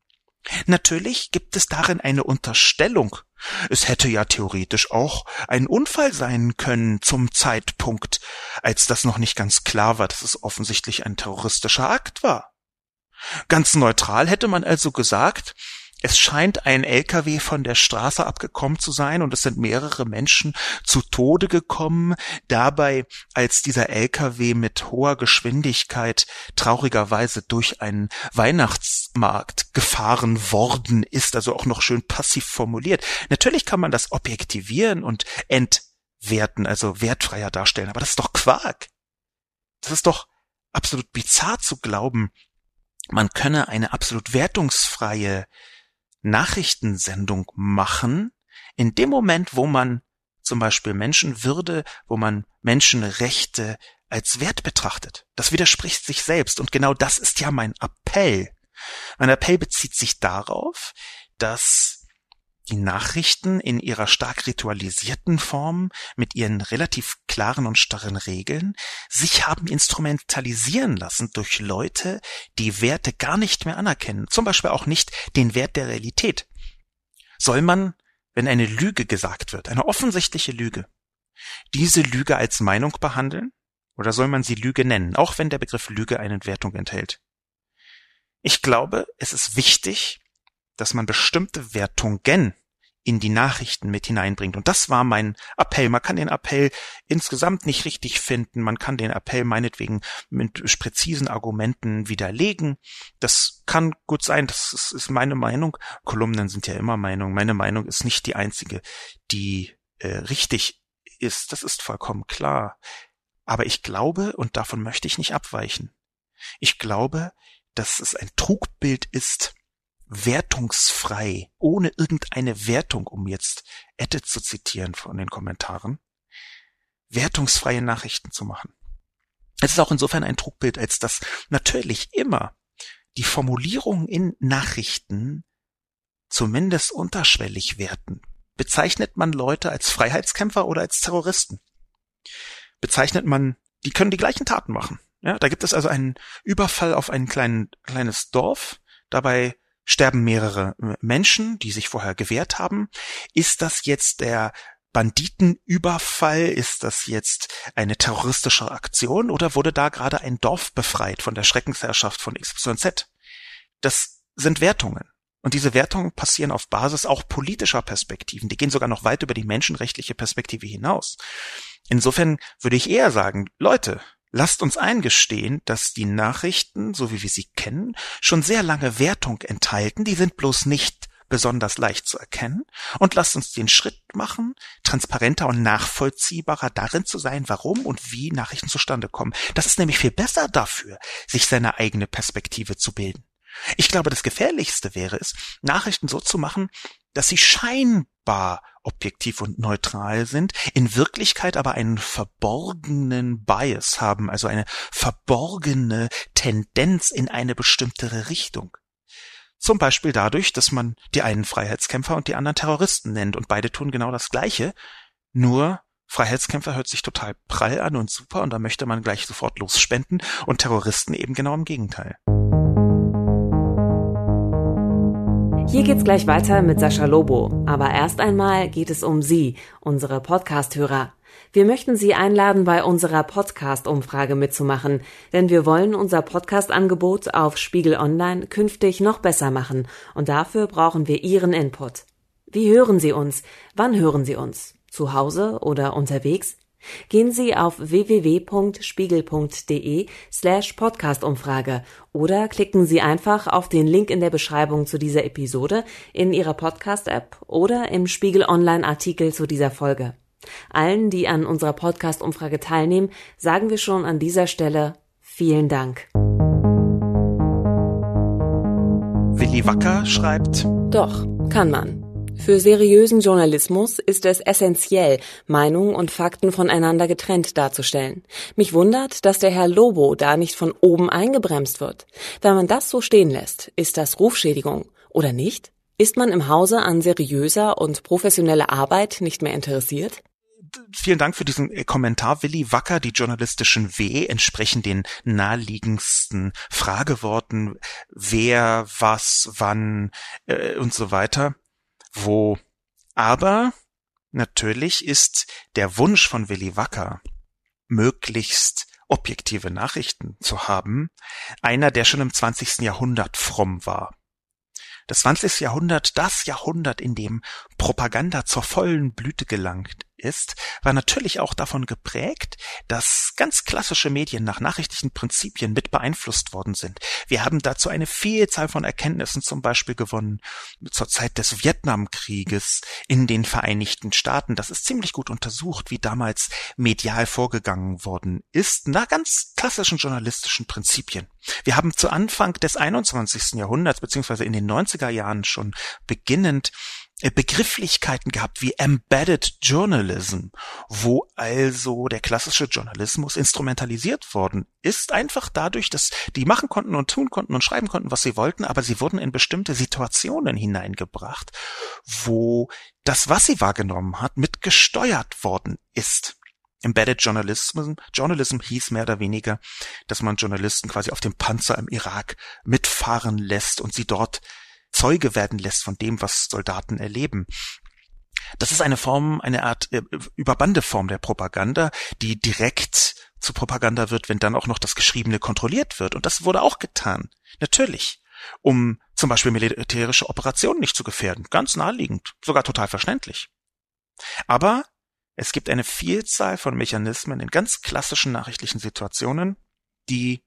Natürlich gibt es darin eine Unterstellung. Es hätte ja theoretisch auch ein Unfall sein können zum Zeitpunkt, als das noch nicht ganz klar war, dass es offensichtlich ein terroristischer Akt war. Ganz neutral hätte man also gesagt, es scheint ein LKW von der Straße abgekommen zu sein und es sind mehrere Menschen zu Tode gekommen. Dabei, als dieser LKW mit hoher Geschwindigkeit traurigerweise durch einen Weihnachtsmarkt gefahren worden ist, also auch noch schön passiv formuliert. Natürlich kann man das objektivieren und entwerten, also wertfreier darstellen, aber das ist doch Quark. Das ist doch absolut bizarr zu glauben, man könne eine absolut wertungsfreie Nachrichtensendung machen, in dem Moment, wo man zum Beispiel Menschenwürde, wo man Menschenrechte als Wert betrachtet. Das widerspricht sich selbst und genau das ist ja mein Appell. Mein Appell bezieht sich darauf, dass die Nachrichten in ihrer stark ritualisierten Form mit ihren relativ klaren und starren Regeln sich haben instrumentalisieren lassen durch Leute, die Werte gar nicht mehr anerkennen, zum Beispiel auch nicht den Wert der Realität. Soll man, wenn eine Lüge gesagt wird, eine offensichtliche Lüge, diese Lüge als Meinung behandeln? Oder soll man sie Lüge nennen, auch wenn der Begriff Lüge eine Wertung enthält? Ich glaube, es ist wichtig, dass man bestimmte Wertungen in die Nachrichten mit hineinbringt. Und das war mein Appell. Man kann den Appell insgesamt nicht richtig finden. Man kann den Appell meinetwegen mit präzisen Argumenten widerlegen. Das kann gut sein. Das ist, ist meine Meinung. Kolumnen sind ja immer Meinung. Meine Meinung ist nicht die einzige, die äh, richtig ist. Das ist vollkommen klar. Aber ich glaube, und davon möchte ich nicht abweichen, ich glaube, dass es ein Trugbild ist, wertungsfrei, ohne irgendeine Wertung, um jetzt Edit zu zitieren von den Kommentaren, wertungsfreie Nachrichten zu machen. Es ist auch insofern ein Trugbild, als dass natürlich immer die Formulierungen in Nachrichten zumindest unterschwellig werten. Bezeichnet man Leute als Freiheitskämpfer oder als Terroristen? Bezeichnet man, die können die gleichen Taten machen. Ja, da gibt es also einen Überfall auf ein klein, kleines Dorf. Dabei sterben mehrere Menschen, die sich vorher gewehrt haben. Ist das jetzt der Banditenüberfall? Ist das jetzt eine terroristische Aktion oder wurde da gerade ein Dorf befreit von der Schreckensherrschaft von XYZ? Das sind Wertungen. Und diese Wertungen passieren auf Basis auch politischer Perspektiven. Die gehen sogar noch weit über die menschenrechtliche Perspektive hinaus. Insofern würde ich eher sagen, Leute, Lasst uns eingestehen, dass die Nachrichten, so wie wir sie kennen, schon sehr lange Wertung enthalten, die sind bloß nicht besonders leicht zu erkennen, und lasst uns den Schritt machen, transparenter und nachvollziehbarer darin zu sein, warum und wie Nachrichten zustande kommen. Das ist nämlich viel besser dafür, sich seine eigene Perspektive zu bilden. Ich glaube, das Gefährlichste wäre es, Nachrichten so zu machen, dass sie scheinbar objektiv und neutral sind, in Wirklichkeit aber einen verborgenen Bias haben, also eine verborgene Tendenz in eine bestimmtere Richtung. Zum Beispiel dadurch, dass man die einen Freiheitskämpfer und die anderen Terroristen nennt und beide tun genau das Gleiche, nur Freiheitskämpfer hört sich total prall an und super und da möchte man gleich sofort losspenden und Terroristen eben genau im Gegenteil. Hier geht's gleich weiter mit Sascha Lobo, aber erst einmal geht es um Sie, unsere Podcast-Hörer. Wir möchten Sie einladen, bei unserer Podcast-Umfrage mitzumachen, denn wir wollen unser Podcast-Angebot auf Spiegel Online künftig noch besser machen und dafür brauchen wir Ihren Input. Wie hören Sie uns? Wann hören Sie uns? Zu Hause oder unterwegs? Gehen Sie auf www.spiegel.de slash Podcastumfrage oder klicken Sie einfach auf den Link in der Beschreibung zu dieser Episode in Ihrer Podcast-App oder im Spiegel Online-Artikel zu dieser Folge. Allen, die an unserer Podcast-Umfrage teilnehmen, sagen wir schon an dieser Stelle vielen Dank. Willi Wacker schreibt Doch, kann man. Für seriösen Journalismus ist es essentiell, Meinungen und Fakten voneinander getrennt darzustellen. Mich wundert, dass der Herr Lobo da nicht von oben eingebremst wird. Wenn man das so stehen lässt, ist das Rufschädigung, oder nicht? Ist man im Hause an seriöser und professioneller Arbeit nicht mehr interessiert? vielen Dank für diesen äh, Kommentar, Willi Wacker. Die journalistischen W entsprechen den naheliegendsten Frageworten, wer, was, wann äh, und so weiter. Wo aber natürlich ist der Wunsch von Willi Wacker, möglichst objektive Nachrichten zu haben, einer, der schon im 20. Jahrhundert fromm war. Das 20. Jahrhundert, das Jahrhundert, in dem Propaganda zur vollen Blüte gelangt ist, war natürlich auch davon geprägt, dass ganz klassische Medien nach nachrichtlichen Prinzipien mit beeinflusst worden sind. Wir haben dazu eine Vielzahl von Erkenntnissen zum Beispiel gewonnen zur Zeit des Vietnamkrieges in den Vereinigten Staaten. Das ist ziemlich gut untersucht, wie damals medial vorgegangen worden ist, nach ganz klassischen journalistischen Prinzipien. Wir haben zu Anfang des 21. Jahrhunderts beziehungsweise in den 90er Jahren schon beginnend Begrifflichkeiten gehabt wie Embedded Journalism, wo also der klassische Journalismus instrumentalisiert worden ist, einfach dadurch, dass die machen konnten und tun konnten und schreiben konnten, was sie wollten, aber sie wurden in bestimmte Situationen hineingebracht, wo das, was sie wahrgenommen hat, mit gesteuert worden ist. Embedded Journalism, Journalism hieß mehr oder weniger, dass man Journalisten quasi auf dem Panzer im Irak mitfahren lässt und sie dort Zeuge werden lässt von dem, was Soldaten erleben. Das ist eine Form, eine Art äh, Überbandeform der Propaganda, die direkt zu Propaganda wird, wenn dann auch noch das Geschriebene kontrolliert wird. Und das wurde auch getan. Natürlich. Um zum Beispiel militärische Operationen nicht zu gefährden. Ganz naheliegend. Sogar total verständlich. Aber es gibt eine Vielzahl von Mechanismen in ganz klassischen nachrichtlichen Situationen, die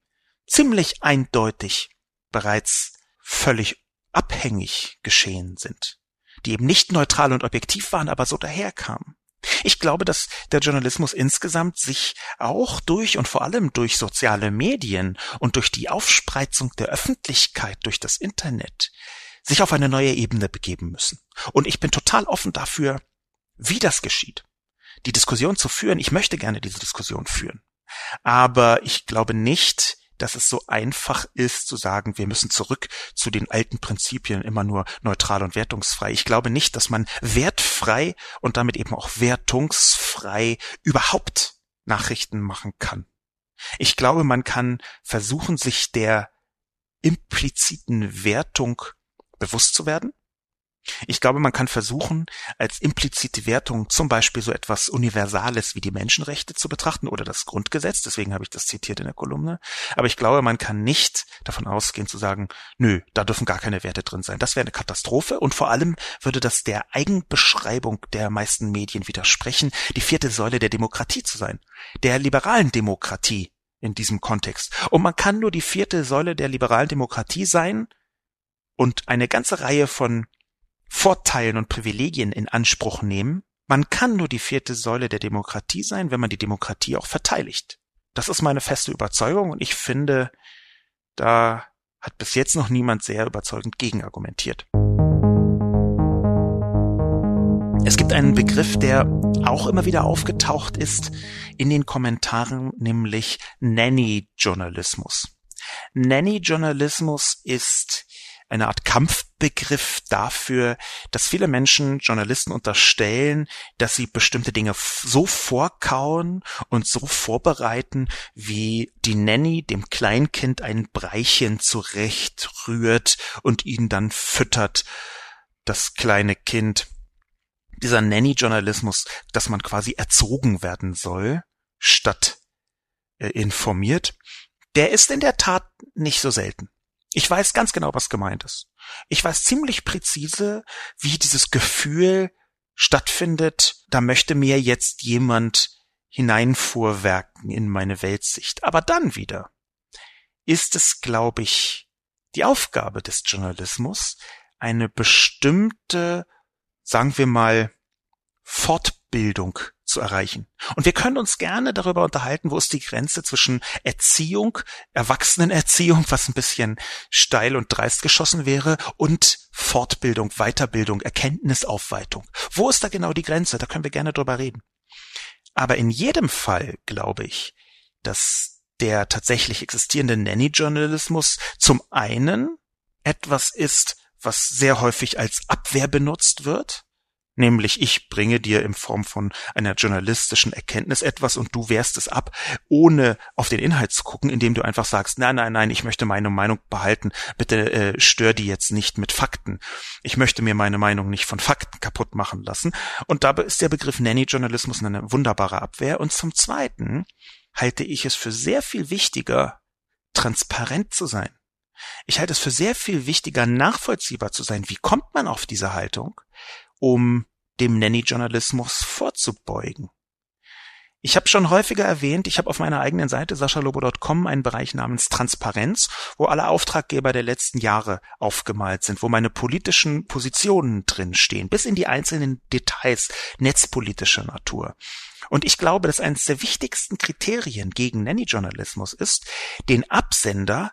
ziemlich eindeutig bereits völlig abhängig geschehen sind, die eben nicht neutral und objektiv waren, aber so daherkamen. Ich glaube, dass der Journalismus insgesamt sich auch durch und vor allem durch soziale Medien und durch die Aufspreizung der Öffentlichkeit durch das Internet sich auf eine neue Ebene begeben müssen. Und ich bin total offen dafür, wie das geschieht. Die Diskussion zu führen, ich möchte gerne diese Diskussion führen. Aber ich glaube nicht, dass es so einfach ist zu sagen, wir müssen zurück zu den alten Prinzipien immer nur neutral und wertungsfrei. Ich glaube nicht, dass man wertfrei und damit eben auch wertungsfrei überhaupt Nachrichten machen kann. Ich glaube, man kann versuchen, sich der impliziten Wertung bewusst zu werden ich glaube, man kann versuchen, als implizite Wertung zum Beispiel so etwas Universales wie die Menschenrechte zu betrachten oder das Grundgesetz, deswegen habe ich das zitiert in der Kolumne. Aber ich glaube, man kann nicht davon ausgehen zu sagen, nö, da dürfen gar keine Werte drin sein. Das wäre eine Katastrophe und vor allem würde das der Eigenbeschreibung der meisten Medien widersprechen, die vierte Säule der Demokratie zu sein, der liberalen Demokratie in diesem Kontext. Und man kann nur die vierte Säule der liberalen Demokratie sein und eine ganze Reihe von Vorteilen und Privilegien in Anspruch nehmen. Man kann nur die vierte Säule der Demokratie sein, wenn man die Demokratie auch verteidigt. Das ist meine feste Überzeugung und ich finde, da hat bis jetzt noch niemand sehr überzeugend gegenargumentiert. Es gibt einen Begriff, der auch immer wieder aufgetaucht ist in den Kommentaren, nämlich Nanny-Journalismus. Nanny-Journalismus ist eine Art Kampf Überbegriff dafür, dass viele Menschen Journalisten unterstellen, dass sie bestimmte Dinge so vorkauen und so vorbereiten, wie die Nanny dem Kleinkind ein Breichen zurechtrührt und ihn dann füttert. Das kleine Kind. Dieser Nanny-Journalismus, dass man quasi erzogen werden soll, statt äh, informiert, der ist in der Tat nicht so selten. Ich weiß ganz genau, was gemeint ist. Ich weiß ziemlich präzise, wie dieses Gefühl stattfindet, da möchte mir jetzt jemand hineinfuhrwerken in meine Weltsicht. Aber dann wieder ist es, glaube ich, die Aufgabe des Journalismus, eine bestimmte, sagen wir mal, Fortbildung zu erreichen. Und wir können uns gerne darüber unterhalten, wo ist die Grenze zwischen Erziehung, Erwachsenenerziehung, was ein bisschen steil und dreist geschossen wäre, und Fortbildung, Weiterbildung, Erkenntnisaufweitung. Wo ist da genau die Grenze? Da können wir gerne drüber reden. Aber in jedem Fall glaube ich, dass der tatsächlich existierende Nanny-Journalismus zum einen etwas ist, was sehr häufig als Abwehr benutzt wird, Nämlich ich bringe dir in Form von einer journalistischen Erkenntnis etwas und du wehrst es ab, ohne auf den Inhalt zu gucken, indem du einfach sagst, nein, nein, nein, ich möchte meine Meinung behalten, bitte äh, stör die jetzt nicht mit Fakten. Ich möchte mir meine Meinung nicht von Fakten kaputt machen lassen. Und dabei ist der Begriff Nanny-Journalismus eine wunderbare Abwehr. Und zum Zweiten halte ich es für sehr viel wichtiger, transparent zu sein. Ich halte es für sehr viel wichtiger, nachvollziehbar zu sein. Wie kommt man auf diese Haltung? Um dem Nanny-Journalismus vorzubeugen. Ich habe schon häufiger erwähnt, ich habe auf meiner eigenen Seite saschalobo.com einen Bereich namens Transparenz, wo alle Auftraggeber der letzten Jahre aufgemalt sind, wo meine politischen Positionen drin stehen, bis in die einzelnen Details netzpolitischer Natur. Und ich glaube, dass eines der wichtigsten Kriterien gegen Nanny-Journalismus ist, den Absender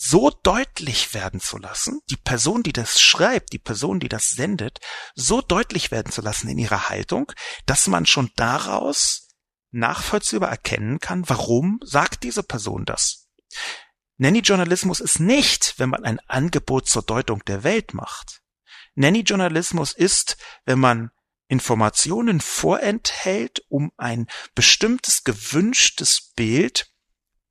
so deutlich werden zu lassen, die Person, die das schreibt, die Person, die das sendet, so deutlich werden zu lassen in ihrer Haltung, dass man schon daraus nachvollziehbar erkennen kann, warum sagt diese Person das. Nanny-Journalismus ist nicht, wenn man ein Angebot zur Deutung der Welt macht. Nanny-Journalismus ist, wenn man Informationen vorenthält, um ein bestimmtes gewünschtes Bild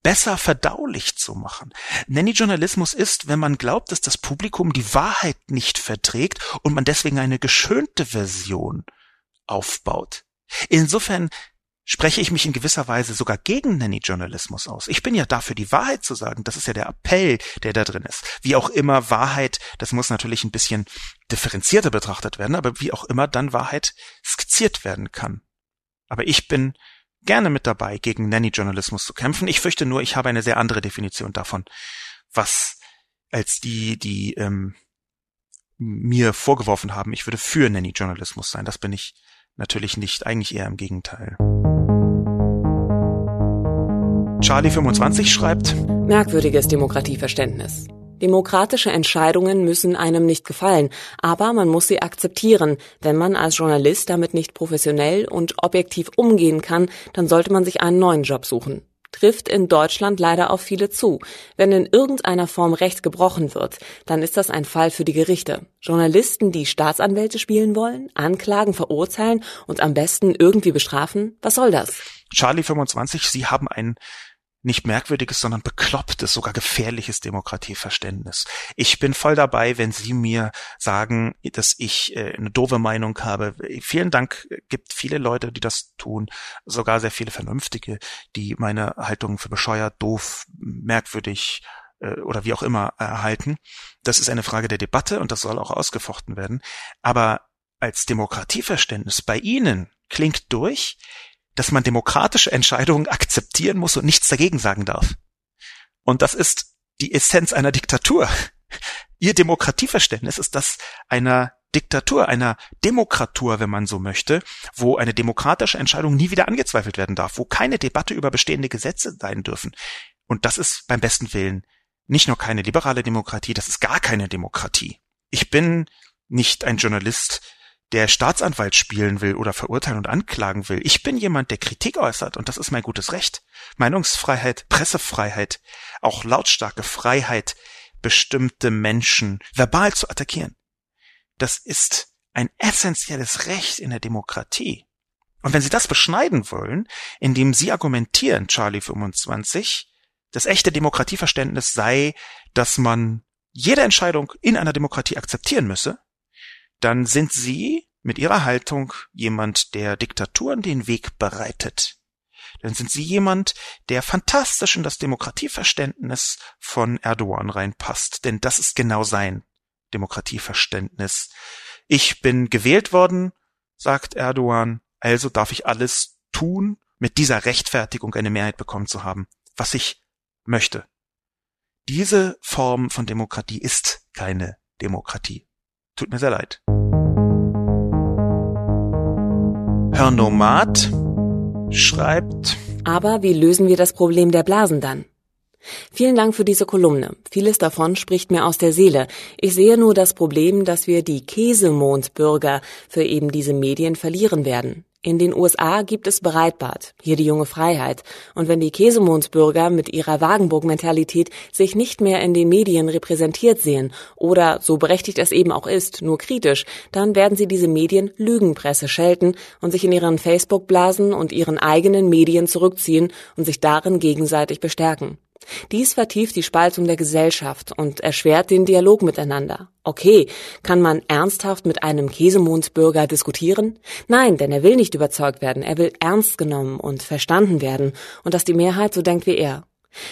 besser verdaulich zu machen. Nanny-Journalismus ist, wenn man glaubt, dass das Publikum die Wahrheit nicht verträgt und man deswegen eine geschönte Version aufbaut. Insofern spreche ich mich in gewisser Weise sogar gegen Nanny-Journalismus aus. Ich bin ja dafür, die Wahrheit zu sagen. Das ist ja der Appell, der da drin ist. Wie auch immer Wahrheit, das muss natürlich ein bisschen differenzierter betrachtet werden, aber wie auch immer dann Wahrheit skizziert werden kann. Aber ich bin gerne mit dabei, gegen Nanny-Journalismus zu kämpfen. Ich fürchte nur, ich habe eine sehr andere Definition davon, was als die, die ähm, mir vorgeworfen haben, ich würde für Nanny-Journalismus sein. Das bin ich natürlich nicht, eigentlich eher im Gegenteil. Charlie25 schreibt Merkwürdiges Demokratieverständnis. Demokratische Entscheidungen müssen einem nicht gefallen, aber man muss sie akzeptieren. Wenn man als Journalist damit nicht professionell und objektiv umgehen kann, dann sollte man sich einen neuen Job suchen. Trifft in Deutschland leider auf viele zu. Wenn in irgendeiner Form Recht gebrochen wird, dann ist das ein Fall für die Gerichte. Journalisten, die Staatsanwälte spielen wollen, anklagen, verurteilen und am besten irgendwie bestrafen, was soll das? Charlie 25, Sie haben ein nicht merkwürdiges, sondern beklopptes, sogar gefährliches Demokratieverständnis. Ich bin voll dabei, wenn Sie mir sagen, dass ich äh, eine doofe Meinung habe. Vielen Dank, gibt viele Leute, die das tun, sogar sehr viele Vernünftige, die meine Haltung für bescheuert, doof, merkwürdig äh, oder wie auch immer erhalten. Das ist eine Frage der Debatte und das soll auch ausgefochten werden. Aber als Demokratieverständnis bei Ihnen klingt durch, dass man demokratische Entscheidungen akzeptieren muss und nichts dagegen sagen darf. Und das ist die Essenz einer Diktatur. Ihr Demokratieverständnis ist das einer Diktatur, einer Demokratur, wenn man so möchte, wo eine demokratische Entscheidung nie wieder angezweifelt werden darf, wo keine Debatte über bestehende Gesetze sein dürfen. Und das ist beim besten Willen nicht nur keine liberale Demokratie, das ist gar keine Demokratie. Ich bin nicht ein Journalist, der Staatsanwalt spielen will oder verurteilen und anklagen will. Ich bin jemand, der Kritik äußert und das ist mein gutes Recht. Meinungsfreiheit, Pressefreiheit, auch lautstarke Freiheit bestimmte Menschen verbal zu attackieren. Das ist ein essentielles Recht in der Demokratie. Und wenn Sie das beschneiden wollen, indem Sie argumentieren, Charlie 25, das echte Demokratieverständnis sei, dass man jede Entscheidung in einer Demokratie akzeptieren müsse, dann sind Sie mit Ihrer Haltung jemand, der Diktaturen den Weg bereitet. Dann sind Sie jemand, der fantastisch in das Demokratieverständnis von Erdogan reinpasst, denn das ist genau sein Demokratieverständnis. Ich bin gewählt worden, sagt Erdogan, also darf ich alles tun, mit dieser Rechtfertigung eine Mehrheit bekommen zu haben, was ich möchte. Diese Form von Demokratie ist keine Demokratie. Tut mir sehr leid. Herr Nomad schreibt. Aber wie lösen wir das Problem der Blasen dann? Vielen Dank für diese Kolumne. Vieles davon spricht mir aus der Seele. Ich sehe nur das Problem, dass wir die Käsemondbürger für eben diese Medien verlieren werden. In den USA gibt es Breitbart, hier die junge Freiheit. Und wenn die Käsemondsbürger mit ihrer Wagenburg-Mentalität sich nicht mehr in den Medien repräsentiert sehen oder, so berechtigt es eben auch ist, nur kritisch, dann werden sie diese Medien Lügenpresse schelten und sich in ihren Facebook-Blasen und ihren eigenen Medien zurückziehen und sich darin gegenseitig bestärken. Dies vertieft die Spaltung der Gesellschaft und erschwert den Dialog miteinander. Okay, kann man ernsthaft mit einem Käsemondsbürger diskutieren? Nein, denn er will nicht überzeugt werden, er will ernst genommen und verstanden werden und dass die Mehrheit so denkt wie er.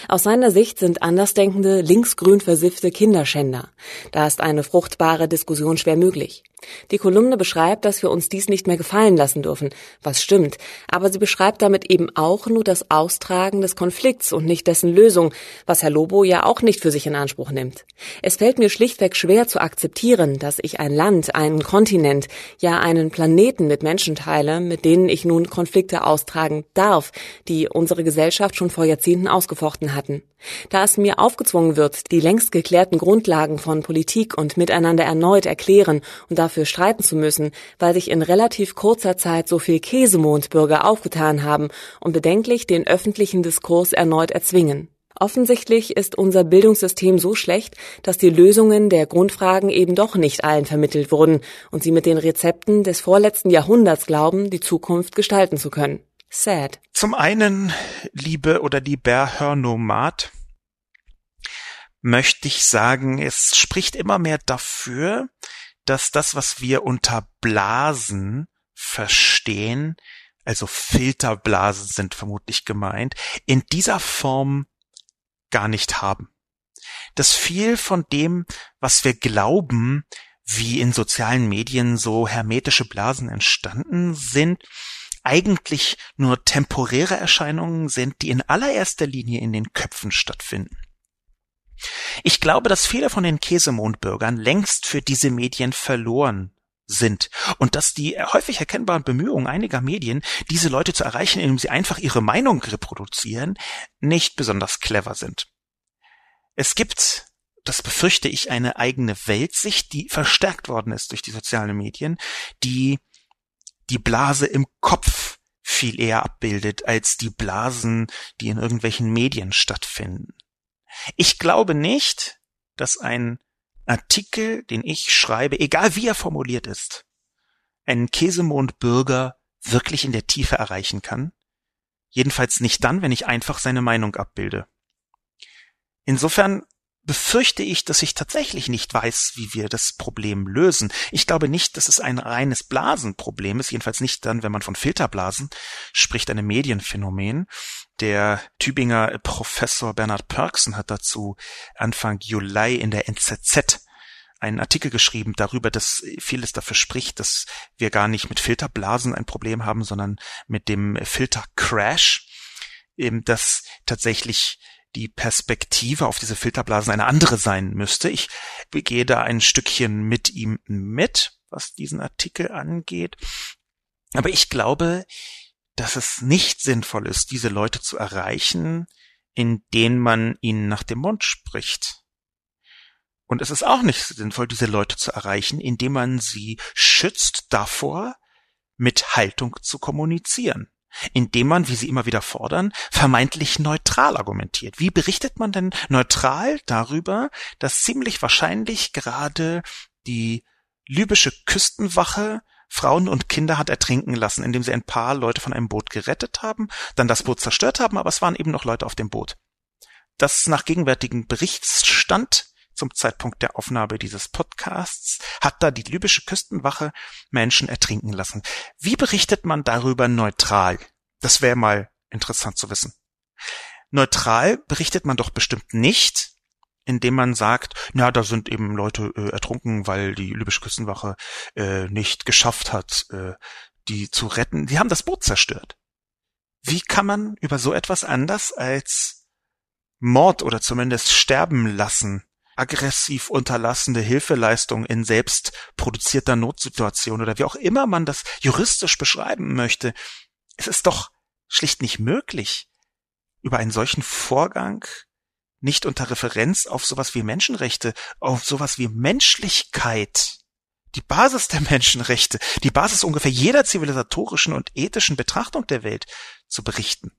Aus seiner Sicht sind Andersdenkende linksgrün versiffte Kinderschänder. Da ist eine fruchtbare Diskussion schwer möglich. Die Kolumne beschreibt, dass wir uns dies nicht mehr gefallen lassen dürfen, was stimmt, aber sie beschreibt damit eben auch nur das Austragen des Konflikts und nicht dessen Lösung, was Herr Lobo ja auch nicht für sich in Anspruch nimmt. Es fällt mir schlichtweg schwer zu akzeptieren, dass ich ein Land, einen Kontinent, ja einen Planeten mit Menschen teile, mit denen ich nun Konflikte austragen darf, die unsere Gesellschaft schon vor Jahrzehnten ausgefochten hatten. Da es mir aufgezwungen wird, die längst geklärten Grundlagen von Politik und Miteinander erneut erklären und dafür streiten zu müssen, weil sich in relativ kurzer Zeit so viel Käsemondbürger aufgetan haben und bedenklich den öffentlichen Diskurs erneut erzwingen. Offensichtlich ist unser Bildungssystem so schlecht, dass die Lösungen der Grundfragen eben doch nicht allen vermittelt wurden und sie mit den Rezepten des vorletzten Jahrhunderts glauben, die Zukunft gestalten zu können. Sad. Zum einen, liebe oder lieber Hörnomat, möchte ich sagen, es spricht immer mehr dafür, dass das, was wir unter Blasen verstehen, also Filterblasen sind vermutlich gemeint, in dieser Form gar nicht haben. Dass viel von dem, was wir glauben, wie in sozialen Medien so hermetische Blasen entstanden sind, eigentlich nur temporäre Erscheinungen sind, die in allererster Linie in den Köpfen stattfinden. Ich glaube, dass viele von den Käsemondbürgern längst für diese Medien verloren sind und dass die häufig erkennbaren Bemühungen einiger Medien, diese Leute zu erreichen, indem sie einfach ihre Meinung reproduzieren, nicht besonders clever sind. Es gibt, das befürchte ich, eine eigene Weltsicht, die verstärkt worden ist durch die sozialen Medien, die die Blase im Kopf viel eher abbildet als die Blasen, die in irgendwelchen Medien stattfinden. Ich glaube nicht, dass ein Artikel, den ich schreibe, egal wie er formuliert ist, einen Käsemond-Bürger wirklich in der Tiefe erreichen kann. Jedenfalls nicht dann, wenn ich einfach seine Meinung abbilde. Insofern befürchte ich, dass ich tatsächlich nicht weiß, wie wir das Problem lösen. Ich glaube nicht, dass es ein reines Blasenproblem ist, jedenfalls nicht dann, wenn man von Filterblasen spricht, einem Medienphänomen. Der Tübinger Professor Bernhard Pörksen hat dazu Anfang Juli in der NZZ einen Artikel geschrieben darüber, dass vieles dafür spricht, dass wir gar nicht mit Filterblasen ein Problem haben, sondern mit dem Filtercrash, eben dass tatsächlich die Perspektive auf diese Filterblasen eine andere sein müsste. Ich gehe da ein Stückchen mit ihm mit, was diesen Artikel angeht. Aber ich glaube, dass es nicht sinnvoll ist, diese Leute zu erreichen, indem man ihnen nach dem Mund spricht. Und es ist auch nicht sinnvoll, diese Leute zu erreichen, indem man sie schützt davor, mit Haltung zu kommunizieren. Indem man, wie Sie immer wieder fordern, vermeintlich neutral argumentiert. Wie berichtet man denn neutral darüber, dass ziemlich wahrscheinlich gerade die libysche Küstenwache Frauen und Kinder hat ertrinken lassen, indem sie ein paar Leute von einem Boot gerettet haben, dann das Boot zerstört haben, aber es waren eben noch Leute auf dem Boot. Das nach gegenwärtigem Berichtsstand zum Zeitpunkt der Aufnahme dieses Podcasts hat da die libysche Küstenwache Menschen ertrinken lassen. Wie berichtet man darüber neutral? Das wäre mal interessant zu wissen. Neutral berichtet man doch bestimmt nicht, indem man sagt, na, da sind eben Leute äh, ertrunken, weil die libysche Küstenwache äh, nicht geschafft hat, äh, die zu retten. Die haben das Boot zerstört. Wie kann man über so etwas anders als Mord oder zumindest sterben lassen aggressiv unterlassene Hilfeleistung in selbst produzierter Notsituation oder wie auch immer man das juristisch beschreiben möchte. Es ist doch schlicht nicht möglich, über einen solchen Vorgang nicht unter Referenz auf sowas wie Menschenrechte, auf sowas wie Menschlichkeit, die Basis der Menschenrechte, die Basis ungefähr jeder zivilisatorischen und ethischen Betrachtung der Welt zu berichten.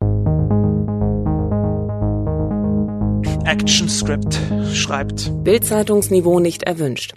ActionScript schreibt. Bildzeitungsniveau nicht erwünscht.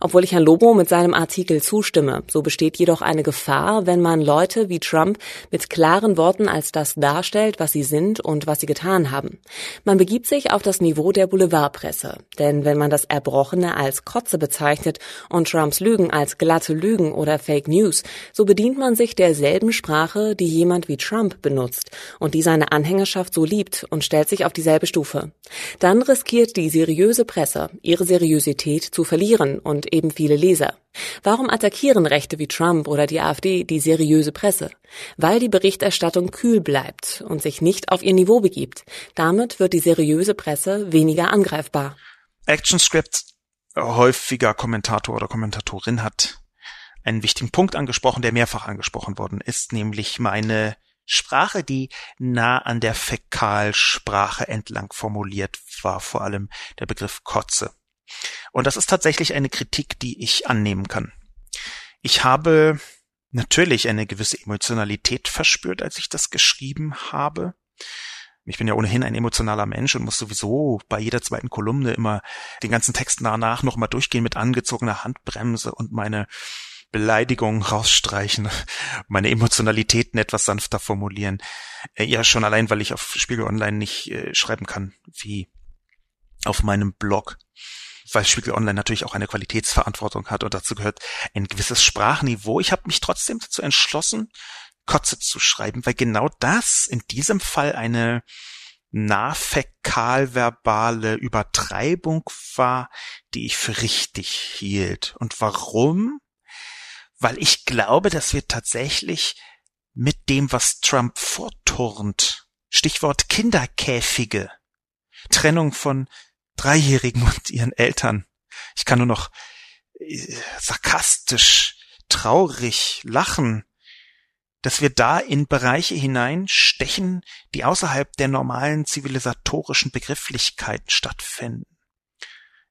Obwohl ich Herrn Lobo mit seinem Artikel zustimme, so besteht jedoch eine Gefahr, wenn man Leute wie Trump mit klaren Worten als das darstellt, was sie sind und was sie getan haben. Man begibt sich auf das Niveau der Boulevardpresse. Denn wenn man das Erbrochene als Kotze bezeichnet und Trumps Lügen als glatte Lügen oder Fake News, so bedient man sich derselben Sprache, die jemand wie Trump benutzt und die seine Anhängerschaft so liebt und stellt sich auf dieselbe Stufe. Dann riskiert die seriöse Presse, ihre Seriosität zu verlieren und eben viele Leser. Warum attackieren Rechte wie Trump oder die AfD die seriöse Presse? Weil die Berichterstattung kühl bleibt und sich nicht auf ihr Niveau begibt. Damit wird die seriöse Presse weniger angreifbar. ActionScript, häufiger Kommentator oder Kommentatorin hat einen wichtigen Punkt angesprochen, der mehrfach angesprochen worden ist, nämlich meine Sprache, die nah an der Fäkalsprache entlang formuliert war, vor allem der Begriff Kotze. Und das ist tatsächlich eine Kritik, die ich annehmen kann. Ich habe natürlich eine gewisse Emotionalität verspürt, als ich das geschrieben habe. Ich bin ja ohnehin ein emotionaler Mensch und muss sowieso bei jeder zweiten Kolumne immer den ganzen Text danach nochmal durchgehen mit angezogener Handbremse und meine Beleidigungen rausstreichen, (laughs) meine Emotionalitäten etwas sanfter formulieren. Äh, ja, schon allein, weil ich auf Spiegel Online nicht äh, schreiben kann, wie auf meinem Blog weil Spiegel Online natürlich auch eine Qualitätsverantwortung hat und dazu gehört ein gewisses Sprachniveau. Ich habe mich trotzdem dazu entschlossen, Kotze zu schreiben, weil genau das in diesem Fall eine nahfäkalverbale Übertreibung war, die ich für richtig hielt. Und warum? Weil ich glaube, dass wir tatsächlich mit dem, was Trump vorturnt, Stichwort Kinderkäfige, Trennung von Dreijährigen und ihren Eltern. Ich kann nur noch äh, sarkastisch, traurig lachen, dass wir da in Bereiche hineinstechen, die außerhalb der normalen zivilisatorischen Begrifflichkeiten stattfinden.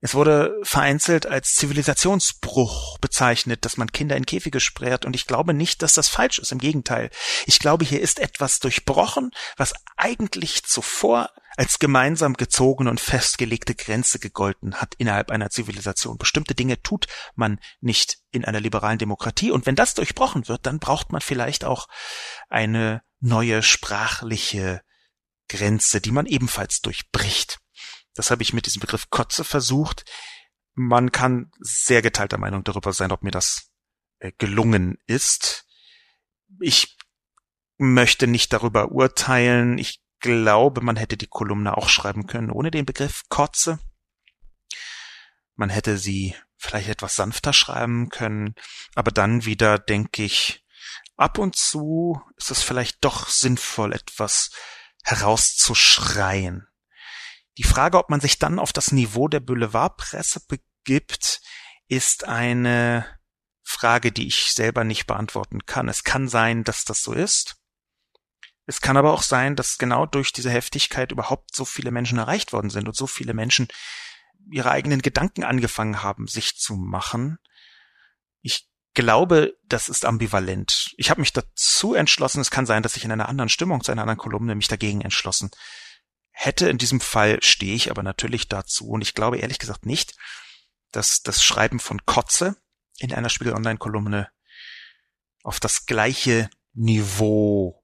Es wurde vereinzelt als Zivilisationsbruch bezeichnet, dass man Kinder in Käfige sperrt, und ich glaube nicht, dass das falsch ist. Im Gegenteil. Ich glaube, hier ist etwas durchbrochen, was eigentlich zuvor als gemeinsam gezogene und festgelegte Grenze gegolten hat innerhalb einer Zivilisation. Bestimmte Dinge tut man nicht in einer liberalen Demokratie, und wenn das durchbrochen wird, dann braucht man vielleicht auch eine neue sprachliche Grenze, die man ebenfalls durchbricht. Das habe ich mit diesem Begriff Kotze versucht. Man kann sehr geteilter Meinung darüber sein, ob mir das äh, gelungen ist. Ich möchte nicht darüber urteilen. Ich glaube, man hätte die Kolumne auch schreiben können ohne den Begriff Kotze. Man hätte sie vielleicht etwas sanfter schreiben können, aber dann wieder denke ich, ab und zu ist es vielleicht doch sinnvoll, etwas herauszuschreien. Die Frage, ob man sich dann auf das Niveau der Boulevardpresse begibt, ist eine Frage, die ich selber nicht beantworten kann. Es kann sein, dass das so ist. Es kann aber auch sein, dass genau durch diese Heftigkeit überhaupt so viele Menschen erreicht worden sind und so viele Menschen ihre eigenen Gedanken angefangen haben, sich zu machen. Ich glaube, das ist ambivalent. Ich habe mich dazu entschlossen, es kann sein, dass ich in einer anderen Stimmung zu einer anderen Kolumne mich dagegen entschlossen hätte. In diesem Fall stehe ich aber natürlich dazu und ich glaube ehrlich gesagt nicht, dass das Schreiben von Kotze in einer Spiegel Online-Kolumne auf das gleiche Niveau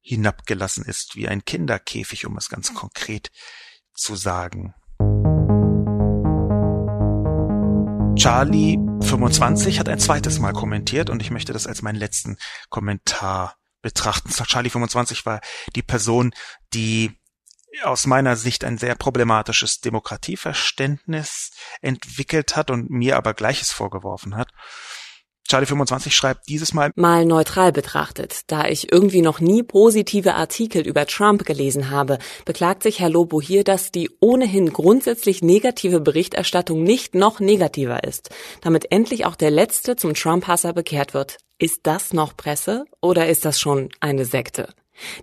hinabgelassen ist wie ein Kinderkäfig, um es ganz konkret zu sagen. Charlie 25 hat ein zweites Mal kommentiert und ich möchte das als meinen letzten Kommentar betrachten. Charlie 25 war die Person, die aus meiner Sicht ein sehr problematisches Demokratieverständnis entwickelt hat und mir aber Gleiches vorgeworfen hat. Charlie 25 schreibt dieses Mal mal neutral betrachtet, da ich irgendwie noch nie positive Artikel über Trump gelesen habe, beklagt sich Herr Lobo hier, dass die ohnehin grundsätzlich negative Berichterstattung nicht noch negativer ist, damit endlich auch der letzte zum Trump-Hasser bekehrt wird. Ist das noch Presse oder ist das schon eine Sekte?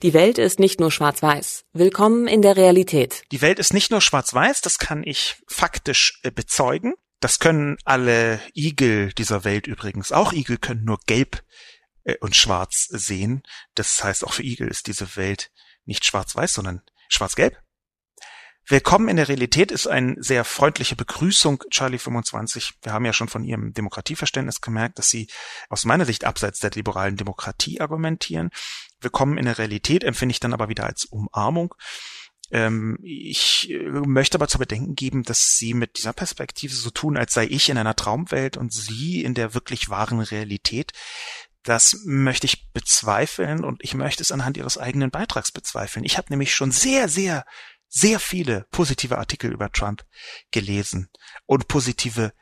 Die Welt ist nicht nur schwarz-weiß. Willkommen in der Realität. Die Welt ist nicht nur schwarz-weiß, das kann ich faktisch äh, bezeugen. Das können alle Igel dieser Welt übrigens. Auch Igel können nur gelb äh, und schwarz sehen. Das heißt, auch für Igel ist diese Welt nicht schwarz-weiß, sondern schwarz-gelb. Willkommen in der Realität ist eine sehr freundliche Begrüßung, Charlie 25. Wir haben ja schon von ihrem Demokratieverständnis gemerkt, dass sie aus meiner Sicht abseits der liberalen Demokratie argumentieren. Willkommen in der Realität empfinde ich dann aber wieder als Umarmung. Ähm, ich äh, möchte aber zu bedenken geben, dass sie mit dieser Perspektive so tun, als sei ich in einer Traumwelt und sie in der wirklich wahren Realität. Das möchte ich bezweifeln und ich möchte es anhand ihres eigenen Beitrags bezweifeln. Ich habe nämlich schon sehr, sehr, sehr viele positive Artikel über Trump gelesen und positive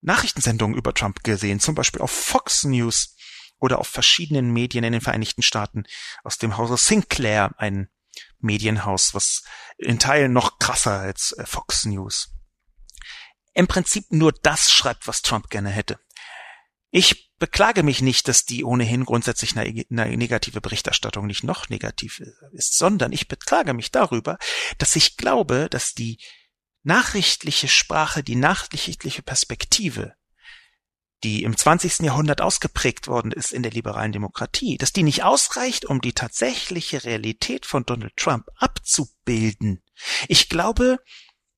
Nachrichtensendungen über Trump gesehen, zum Beispiel auf Fox News oder auf verschiedenen Medien in den Vereinigten Staaten aus dem Hause Sinclair, ein Medienhaus, was in Teilen noch krasser als äh, Fox News. Im Prinzip nur das schreibt, was Trump gerne hätte. Ich beklage mich nicht, dass die ohnehin grundsätzlich eine, negative Berichterstattung nicht noch negativ ist, sondern ich beklage mich darüber, dass ich glaube, dass die nachrichtliche Sprache, die nachrichtliche Perspektive die im 20. Jahrhundert ausgeprägt worden ist in der liberalen Demokratie, dass die nicht ausreicht, um die tatsächliche Realität von Donald Trump abzubilden. Ich glaube,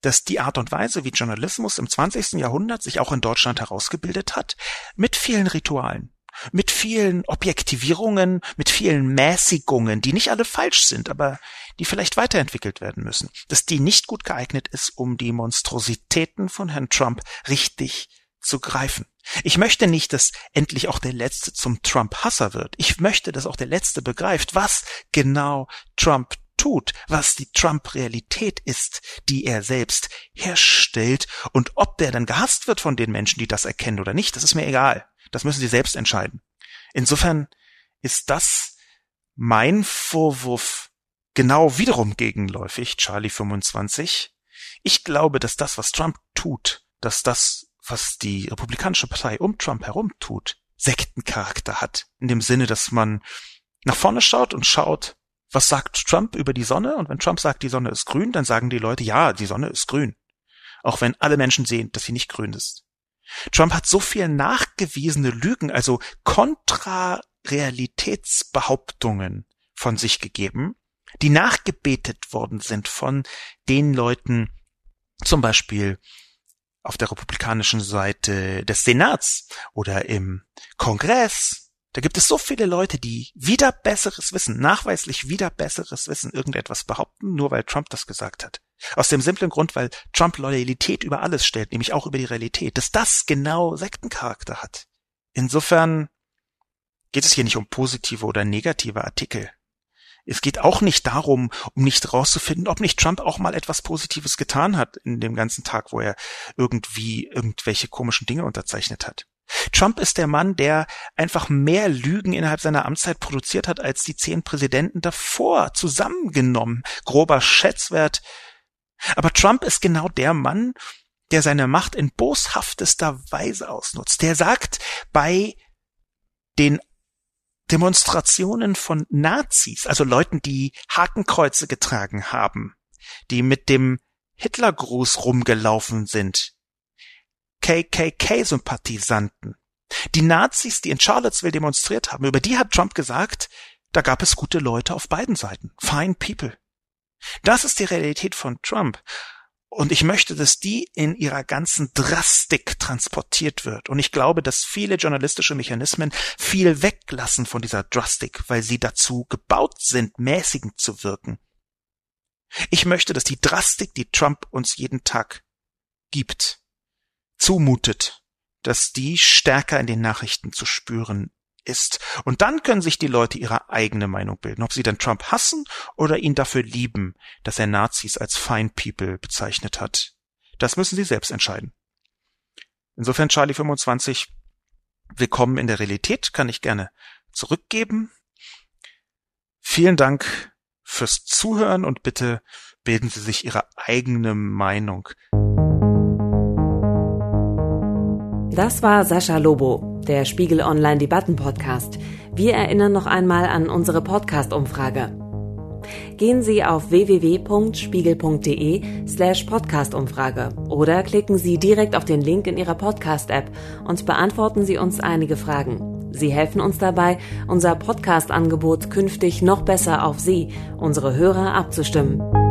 dass die Art und Weise, wie Journalismus im 20. Jahrhundert sich auch in Deutschland herausgebildet hat, mit vielen Ritualen, mit vielen Objektivierungen, mit vielen Mäßigungen, die nicht alle falsch sind, aber die vielleicht weiterentwickelt werden müssen, dass die nicht gut geeignet ist, um die Monstrositäten von Herrn Trump richtig zu greifen. Ich möchte nicht, dass endlich auch der Letzte zum Trump-Hasser wird. Ich möchte, dass auch der Letzte begreift, was genau Trump tut, was die Trump-Realität ist, die er selbst herstellt und ob der dann gehasst wird von den Menschen, die das erkennen oder nicht, das ist mir egal. Das müssen sie selbst entscheiden. Insofern ist das mein Vorwurf genau wiederum gegenläufig, Charlie 25. Ich glaube, dass das, was Trump tut, dass das was die Republikanische Partei um Trump herum tut, Sektencharakter hat. In dem Sinne, dass man nach vorne schaut und schaut, was sagt Trump über die Sonne? Und wenn Trump sagt, die Sonne ist grün, dann sagen die Leute, ja, die Sonne ist grün. Auch wenn alle Menschen sehen, dass sie nicht grün ist. Trump hat so viel nachgewiesene Lügen, also Kontrarealitätsbehauptungen von sich gegeben, die nachgebetet worden sind von den Leuten, zum Beispiel auf der republikanischen Seite des Senats oder im Kongress. Da gibt es so viele Leute, die wieder besseres Wissen, nachweislich wieder besseres Wissen, irgendetwas behaupten, nur weil Trump das gesagt hat. Aus dem simplen Grund, weil Trump Loyalität über alles stellt, nämlich auch über die Realität, dass das genau Sektencharakter hat. Insofern geht es hier nicht um positive oder negative Artikel. Es geht auch nicht darum, um nicht rauszufinden, ob nicht Trump auch mal etwas Positives getan hat in dem ganzen Tag, wo er irgendwie irgendwelche komischen Dinge unterzeichnet hat. Trump ist der Mann, der einfach mehr Lügen innerhalb seiner Amtszeit produziert hat als die zehn Präsidenten davor zusammengenommen. Grober Schätzwert. Aber Trump ist genau der Mann, der seine Macht in boshaftester Weise ausnutzt. Der sagt bei den Demonstrationen von Nazis, also Leuten, die Hakenkreuze getragen haben, die mit dem Hitlergruß rumgelaufen sind, KKK-Sympathisanten, Die Nazis, die in Charlottesville demonstriert haben, über die hat Trump gesagt, da gab es gute Leute auf beiden Seiten. Fine people. Das ist die Realität von Trump. Und ich möchte, dass die in ihrer ganzen Drastik transportiert wird. Und ich glaube, dass viele journalistische Mechanismen viel weglassen von dieser Drastik, weil sie dazu gebaut sind, mäßigend zu wirken. Ich möchte, dass die Drastik, die Trump uns jeden Tag gibt, zumutet, dass die stärker in den Nachrichten zu spüren ist. Und dann können sich die Leute ihre eigene Meinung bilden, ob sie dann Trump hassen oder ihn dafür lieben, dass er Nazis als Fine People bezeichnet hat. Das müssen sie selbst entscheiden. Insofern Charlie 25, willkommen in der Realität, kann ich gerne zurückgeben. Vielen Dank fürs Zuhören und bitte bilden Sie sich Ihre eigene Meinung. Das war Sascha Lobo, der Spiegel Online Debatten Podcast. Wir erinnern noch einmal an unsere Podcast-Umfrage. Gehen Sie auf www.spiegel.de slash Podcast-Umfrage oder klicken Sie direkt auf den Link in Ihrer Podcast-App und beantworten Sie uns einige Fragen. Sie helfen uns dabei, unser Podcast-Angebot künftig noch besser auf Sie, unsere Hörer, abzustimmen.